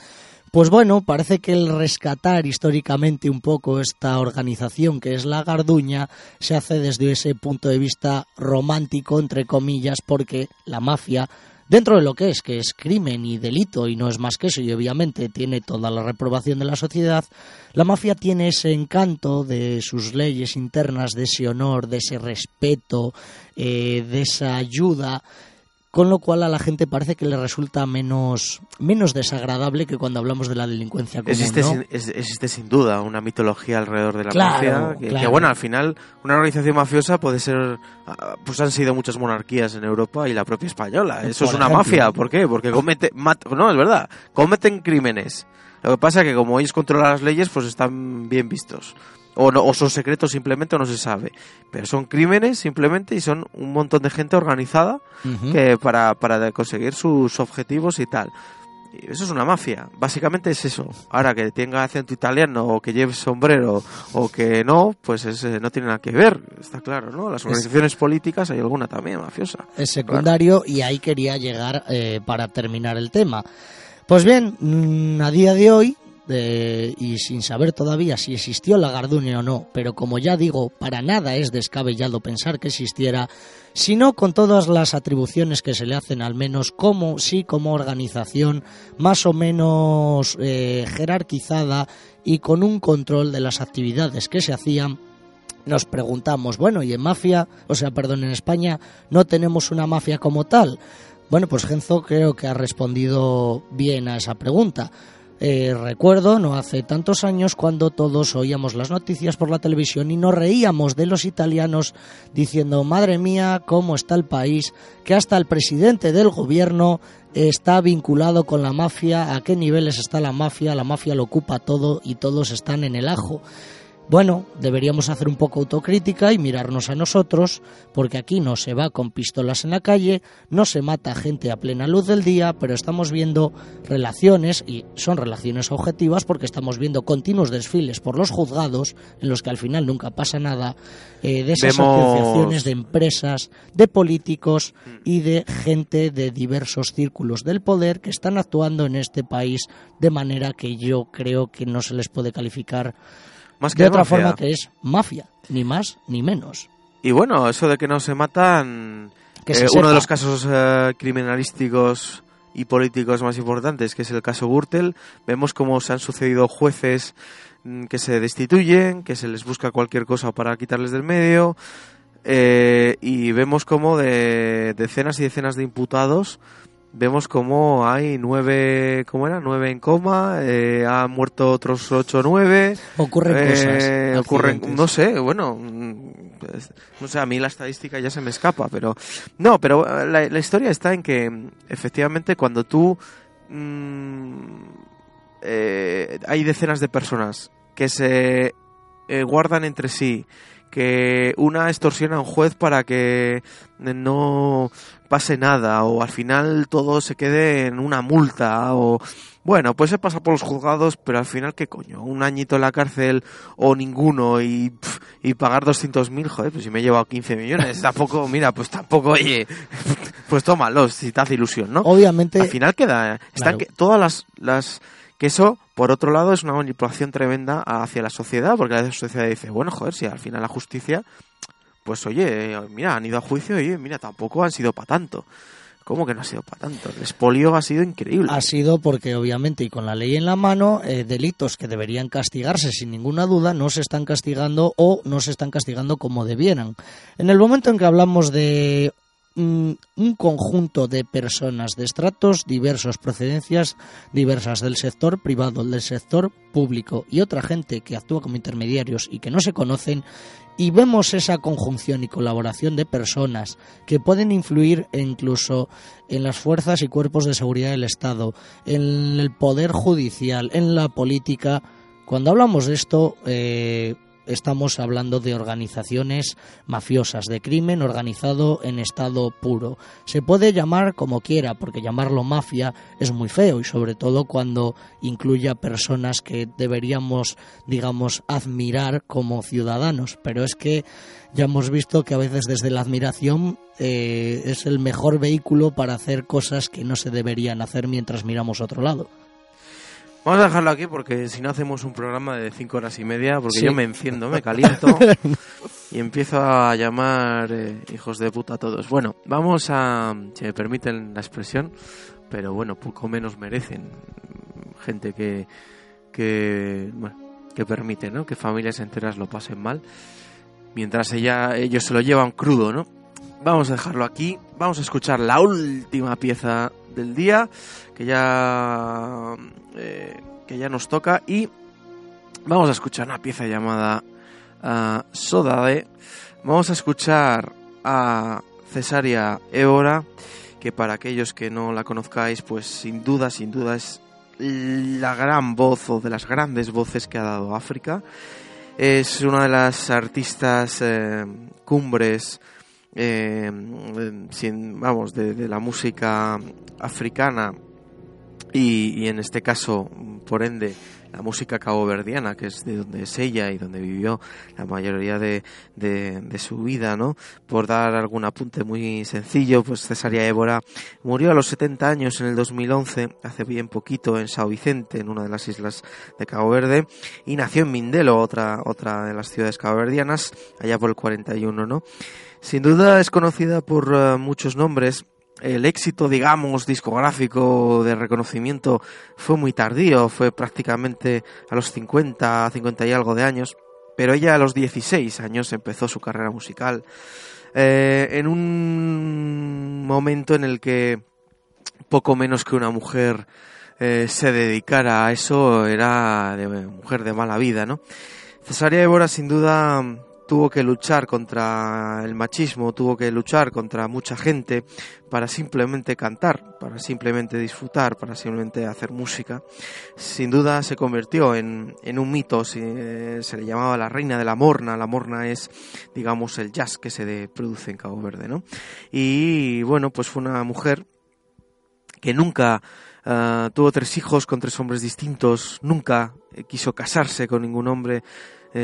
Pues bueno, parece que el rescatar históricamente un poco esta organización que es la Garduña se hace desde ese punto de vista romántico, entre comillas, porque la mafia, dentro de lo que es, que es crimen y delito y no es más que eso, y obviamente tiene toda la reprobación de la sociedad, la mafia tiene ese encanto de sus leyes internas, de ese honor, de ese respeto, eh, de esa ayuda, con lo cual a la gente parece que le resulta menos, menos desagradable que cuando hablamos de la delincuencia común, Existe, ¿no? sin, es- existe sin duda una mitología alrededor de la Claro, mafia. Que, bueno, al final, una organización mafiosa puede ser. ah, Pues han sido muchas monarquías en Europa y la propia española. Eso Por es una ejemplo. mafia. ¿Por qué? Porque comete. mat- no, es verdad. Cometen crímenes. Lo que pasa es que como ellos controlan las leyes, pues están bien vistos. O, no, o son secretos simplemente o no se sabe. Pero son crímenes simplemente y son un montón de gente organizada que para, para conseguir sus objetivos y tal. Eso es una mafia, básicamente es eso. Ahora que tenga acento italiano o que lleve sombrero o que no, pues es, eh, no tiene nada que ver, está claro, ¿no? Las organizaciones políticas hay alguna también mafiosa. es secundario y ahí quería llegar eh, para terminar el tema. Pues bien, mm, a día de hoy, y sin saber todavía si existió la Garduña o no, pero como ya digo, para nada es descabellado pensar que existiera, sino con todas las atribuciones que se le hacen, al menos como sí como organización más o menos eh, jerarquizada y con un control de las actividades que se hacían nos preguntamos, bueno, y en mafia, o sea, perdón, en España no tenemos una mafia como tal. Bueno, pues Genzo creo que ha respondido bien a esa pregunta. Eh, recuerdo, no hace tantos años, cuando todos oíamos las noticias por la televisión y nos reíamos de los italianos diciendo, madre mía, cómo está el país, que hasta el presidente del gobierno está vinculado con la mafia, a qué niveles está la mafia, la mafia lo ocupa todo y todos están en el ajo. Bueno, deberíamos hacer un poco autocrítica y mirarnos a nosotros, porque aquí no se va con pistolas en la calle, no se mata gente a plena luz del día, pero estamos viendo relaciones, y son relaciones objetivas, porque estamos viendo continuos desfiles por los juzgados, en los que al final nunca pasa nada, eh, de esas asociaciones de empresas, de políticos y de gente de diversos círculos del poder que están actuando en este país de manera que yo creo que no se les puede calificar Más que de otra mafia. forma que es mafia, ni más ni menos. Y bueno, eso de que no se matan, Que eh, se uno sepa. de los casos eh, criminalísticos y políticos más importantes, que es el caso Gürtel, vemos cómo se han sucedido jueces mm, que se destituyen, que se les busca cualquier cosa para quitarles del medio, eh, y vemos como de decenas y decenas de imputados, vemos como hay nueve, ¿cómo era? Nueve en coma, eh, han muerto otros ocho o nueve, Ocurren eh, cosas. ocurren, no sé, bueno, mm, no sé, a mí la estadística ya se me escapa, pero no, pero eh, la, la historia está en que efectivamente cuando tú mm, eh, hay decenas de personas que se eh, guardan entre sí, que una extorsiona a un juez para que no pase nada o al final todo se quede en una multa o bueno, pues se pasa por los juzgados, pero al final qué coño, un añito en la cárcel o ninguno y, y pagar 200.000, joder, pues si me he llevado 15 millones, tampoco, mira, pues tampoco, oye, pues tómalo, si te hace ilusión, ¿no? Obviamente, al final queda están Claro. que todas las las que eso por otro lado es una manipulación tremenda hacia la sociedad porque la sociedad dice bueno joder si al final la justicia pues oye mira han ido a juicio y mira tampoco han sido para tanto cómo que no ha sido para tanto el espolio ha sido increíble. Ha sido porque obviamente y con la ley en la mano, eh, delitos que deberían castigarse sin ninguna duda no se están castigando o no se están castigando como debieran. En el momento en que hablamos de mm, un conjunto de personas de estratos diversos, procedencias diversas del sector privado, del sector público y otra gente que actúa como intermediarios y que no se conocen, y vemos esa conjunción y colaboración de personas que pueden influir incluso en las fuerzas y cuerpos de seguridad del Estado, en el poder judicial, en la política. Cuando hablamos de esto, eh, estamos hablando de organizaciones mafiosas, de crimen organizado en estado puro. Se puede llamar como quiera, porque llamarlo mafia es muy feo y sobre todo cuando incluye a personas que deberíamos, digamos, admirar como ciudadanos. Pero es que ya hemos visto que a veces desde la admiración eh, es el mejor vehículo para hacer cosas que no se deberían hacer mientras miramos otro lado. Vamos a dejarlo aquí porque si no hacemos un programa de cinco horas y media porque Sí. yo me enciendo me caliento y empiezo a llamar eh, hijos de puta a todos. Bueno vamos a si me permiten la expresión pero bueno poco menos merecen gente que que bueno que permite no que familias enteras lo pasen mal mientras ella ellos se lo llevan crudo no vamos a dejarlo aquí. Vamos a escuchar la última pieza del día que ya eh, que ya nos toca. Y vamos a escuchar una pieza llamada ah, Soda de vamos a escuchar a Cesaria Évora que para aquellos que no la conozcáis pues sin duda sin duda es la gran voz o de las grandes voces que ha dado África. Es una de las artistas eh, cumbres eh, sin, vamos de, la música africana y, en este caso por ende la música caboverdiana que es de donde es ella y donde vivió la mayoría de, de, de su vida no por dar algún apunte muy sencillo pues Cesaria Évora murió a los 70 años en el 2011 hace bien poquito en Sao Vicente en una de las islas de Cabo Verde y nació en Mindelo otra otra de las ciudades caboverdianas allá por el 41 no sin duda es conocida por eh, muchos nombres. El éxito, digamos, discográfico de reconocimiento fue muy tardío, fue prácticamente a los 50, 50 y algo de años, pero ella a los 16 años empezó su carrera musical. eh, en un momento en el que poco menos que una mujer eh, se dedicara a eso era mujer de mala vida, ¿no? Cesaria Évora sin duda tuvo que luchar contra el machismo, tuvo que luchar contra mucha gente para simplemente cantar, para simplemente disfrutar, para simplemente hacer música. Sin duda se convirtió en, en un mito, se, se, le llamaba la reina de la morna, la morna es, digamos, el jazz que se produce en Cabo Verde, ¿no? Y bueno, pues fue una mujer que nunca uh, tuvo tres hijos con tres hombres distintos, nunca quiso casarse con ningún hombre,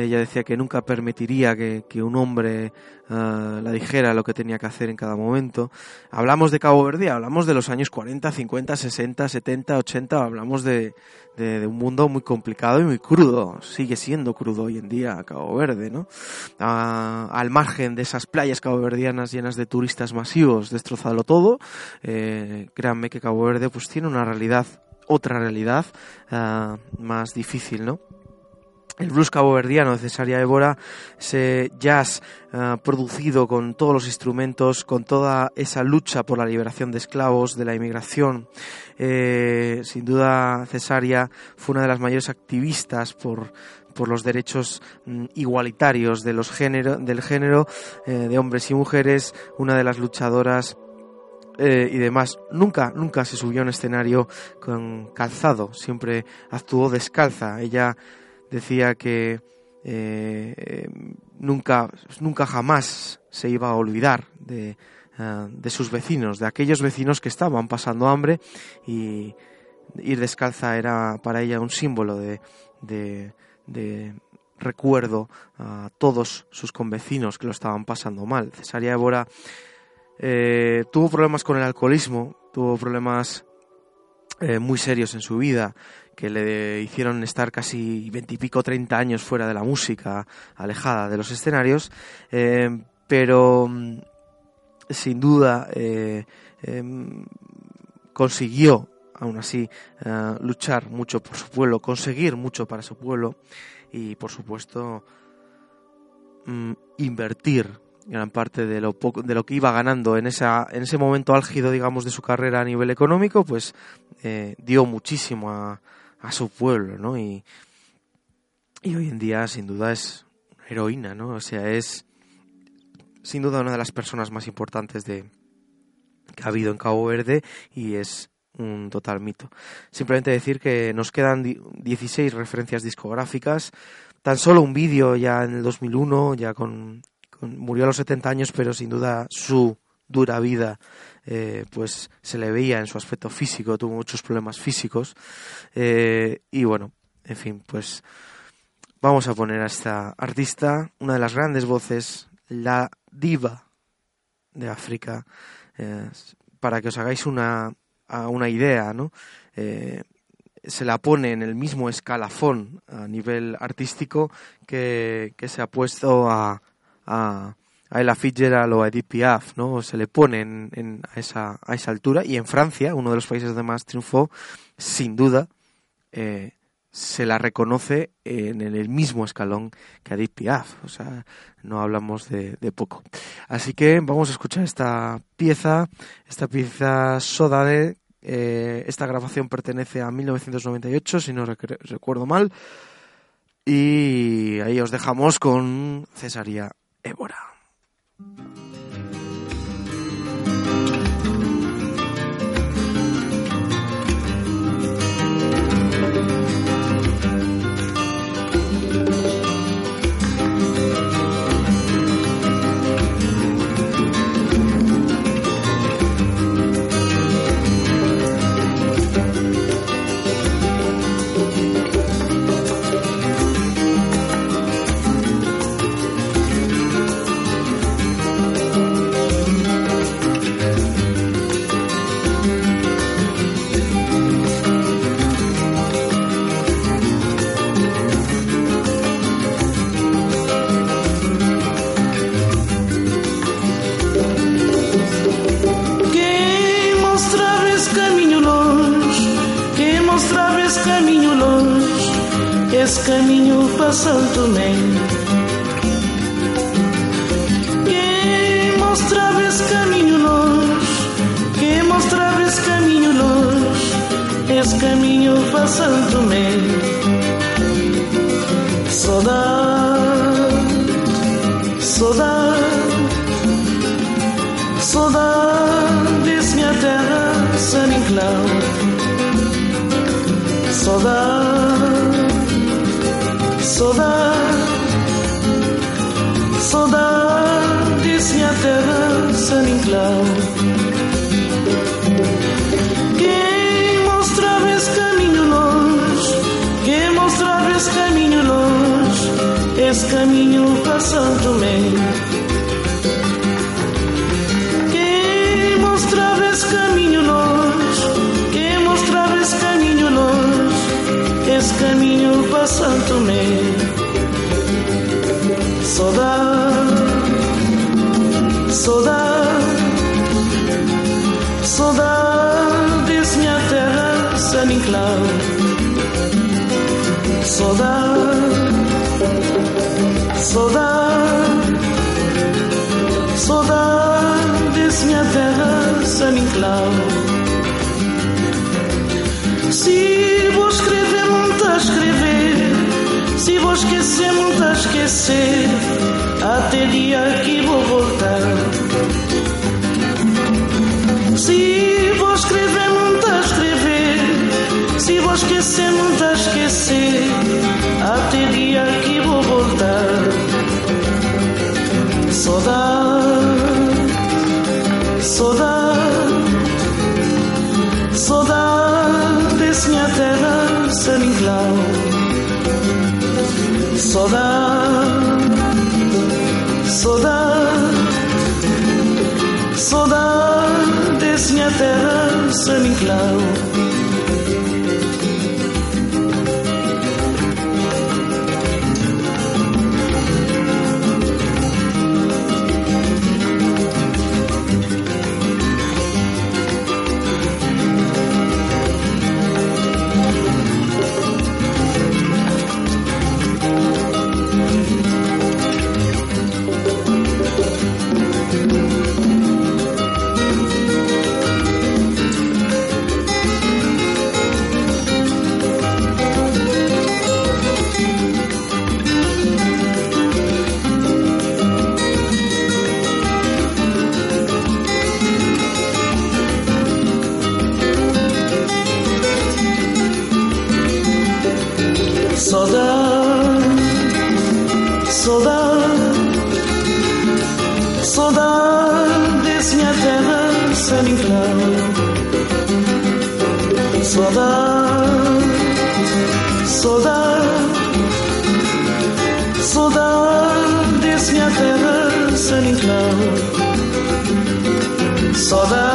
ella decía que nunca permitiría que, un hombre uh, la dijera lo que tenía que hacer en cada momento. Hablamos de Cabo Verde, hablamos de los años 40, 50, 60, 70, 80, hablamos de, un mundo muy complicado y muy crudo. Sigue siendo crudo hoy en día Cabo Verde, ¿no? Uh, al margen de esas playas caboverdianas llenas de turistas masivos, destrozado todo, eh, créanme que Cabo Verde pues tiene una realidad, otra realidad uh, más difícil, ¿no? El blues caboverdiano de Cesaria Évora, ese jazz uh, producido con todos los instrumentos, con toda esa lucha por la liberación de esclavos, de la inmigración. Eh, sin duda, Cesaria fue una de las mayores activistas por, por los derechos mm, igualitarios de los del género eh, de hombres y mujeres, una de las luchadoras eh, y demás. Nunca, nunca se subió a un escenario con calzado, siempre actuó descalza. Ella decía que eh, nunca, nunca jamás se iba a olvidar de, uh, de, sus vecinos, de aquellos vecinos que estaban pasando hambre y ir descalza era para ella un símbolo de, de, recuerdo a todos sus convecinos que lo estaban pasando mal. Cesaria Évora eh, tuvo problemas con el alcoholismo, tuvo problemas eh, muy serios en su vida, que le hicieron estar casi veintipico, treinta años fuera de la música, alejada de los escenarios, eh, pero mm, sin duda eh, em, consiguió, aún así, eh, luchar mucho por su pueblo, conseguir mucho para su pueblo y, por supuesto, mm, invertir gran parte de lo poco, de lo que iba ganando en esa en ese momento álgido digamos de su carrera a nivel económico pues dio muchísimo a, a su pueblo, ¿no? Y, y hoy en día, sin duda, es heroína, ¿no? O sea, es sin duda una de las personas más importantes de que ha habido en Cabo Verde y es un total mito. Simplemente decir que nos quedan 16 referencias discográficas, tan solo un vídeo ya en el 2001, ya con, con, murió a los 70 años, pero sin duda su dura vida eh, pues se le veía en su aspecto físico, tuvo muchos problemas físicos eh, y bueno, en fin, pues vamos a poner a esta artista, una de las grandes voces, la diva de África, eh, para que os hagáis una, una idea, ¿no? se la pone en el mismo escalafón a nivel artístico que, que se ha puesto a, a a Ella Fitzgerald o a Edith Piaf, ¿no? Se le pone en, a, esa, a esa altura. Y en Francia, uno de los países donde más triunfó, sin duda, eh, se la reconoce en el mismo escalón que Edith Piaf. O sea, no hablamos de, poco. Así que vamos a escuchar esta pieza, esta pieza Soda de... Eh, esta grabación pertenece a 1998, si no recuerdo mal. Y ahí os dejamos con Cesaria Évora. Thank you. Esse caminho para Santo Tomé. Quem mostrava esse caminho longe, quem mostrava esse caminho longe, esse caminho para Santo Tomé. Saudade, Saudade, saudades minha terra, San Inclau. Saudade, saudade, saudades minha terra, San Inclau. Quem mostrava esse caminho longe, quem mostrava esse caminho longe, esse caminho para Santo Tomé. Quem mostrava esse caminho longe, quem mostrava esse caminho longe, esse caminho Santo Tomé. Saudade, saudade, saudades minha terra, San Inclau. Saudade, saudade, saudades minha terra, San Inclau. Se vou escrever, muito a escrever. Se vou esquecer, muito a esquecer. Até dia que vou voltar. Saudade,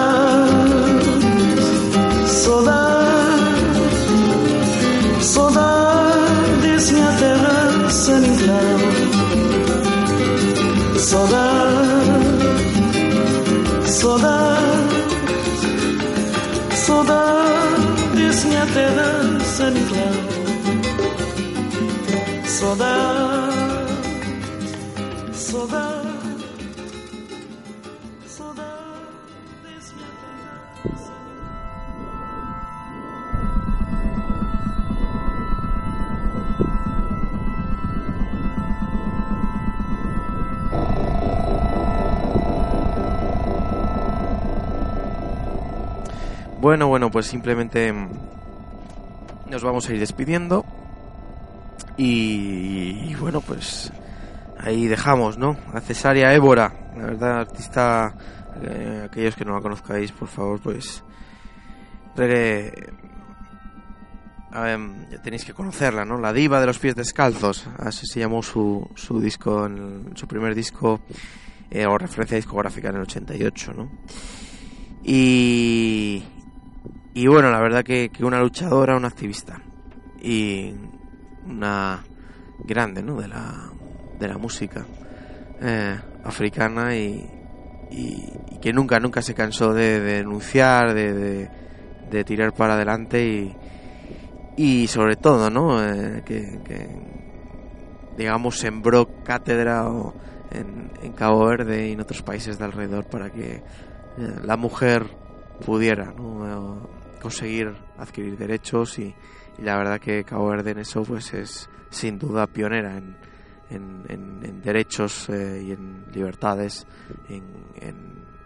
Bueno, bueno, pues simplemente mm, nos vamos a ir despidiendo. Y, bueno, pues ahí dejamos, ¿no? A Cesárea Évora, la verdad, artista, eh, aquellos que no la conozcáis, por favor, pues tenéis que conocerla, ¿no? La diva de los pies descalzos, así se llamó su, su disco, en su primer disco, eh, o referencia discográfica en el 88, ¿no? Y, y bueno, la verdad que, que una luchadora, una activista y una grande, ¿no? De la, de la música eh, africana y, y- que nunca, nunca se cansó de, de denunciar, de, de, tirar para adelante y, y sobre todo, ¿no? Eh, que, que, digamos, sembró cátedra en Cabo Verde y en otros países de alrededor para que eh, la mujer pudiera ¿no? Conseguir adquirir derechos y, y la verdad que Cabo Verde en eso pues es sin duda pionera en, en, en- en derechos eh, y en libertades en,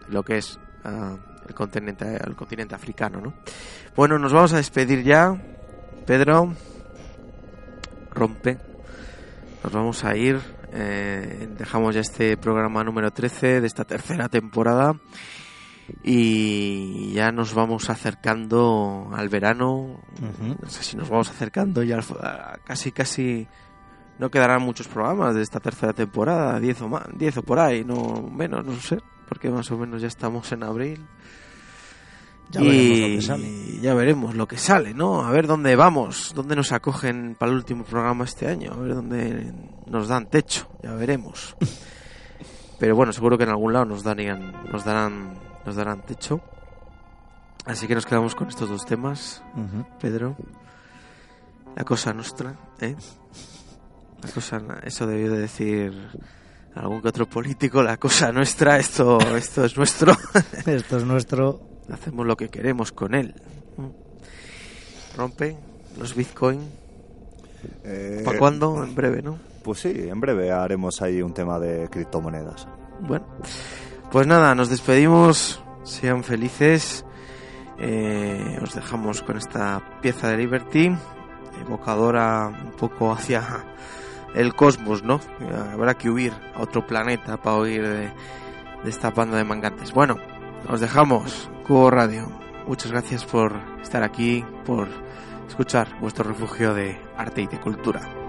lo que es ah, el continente el continente africano ¿no? bueno nos vamos a despedir ya. Pedro rompe. Nos vamos a ir eh, dejamos ya este programa número 13 de esta tercera temporada y ya nos vamos acercando al verano. No sé si nos vamos acercando ya casi casi no quedarán muchos programas de esta tercera temporada 10 o más 10 o por ahí no menos no sé porque más o menos ya estamos en abril. Ya y veremos lo que sale. ya veremos lo que sale no a ver dónde vamos dónde nos acogen para el último programa este año a ver dónde nos dan techo ya veremos. Pero bueno seguro que en algún lado nos darían nos darán nos darán techo así que nos quedamos con estos dos temas. Pedro. La cosa nuestra, ¿eh? La cosa, eso debió de decir algún que otro político, la cosa nuestra, esto, esto es nuestro. Esto es nuestro. Hacemos lo que queremos con él. Rompe los Bitcoin. Eh, ¿Para cuándo? En breve, ¿no? Pues sí, en breve haremos ahí un tema de criptomonedas. Bueno, pues nada, nos despedimos. Sean felices. Eh, os dejamos con esta pieza de Liberty, evocadora un poco hacia el cosmos, ¿no? Eh, Habrá que huir a otro planeta para huir de, de esta banda de mangantes. Bueno, os dejamos, Cubo Radio. Muchas gracias por estar aquí, por escuchar vuestro refugio de arte y de cultura.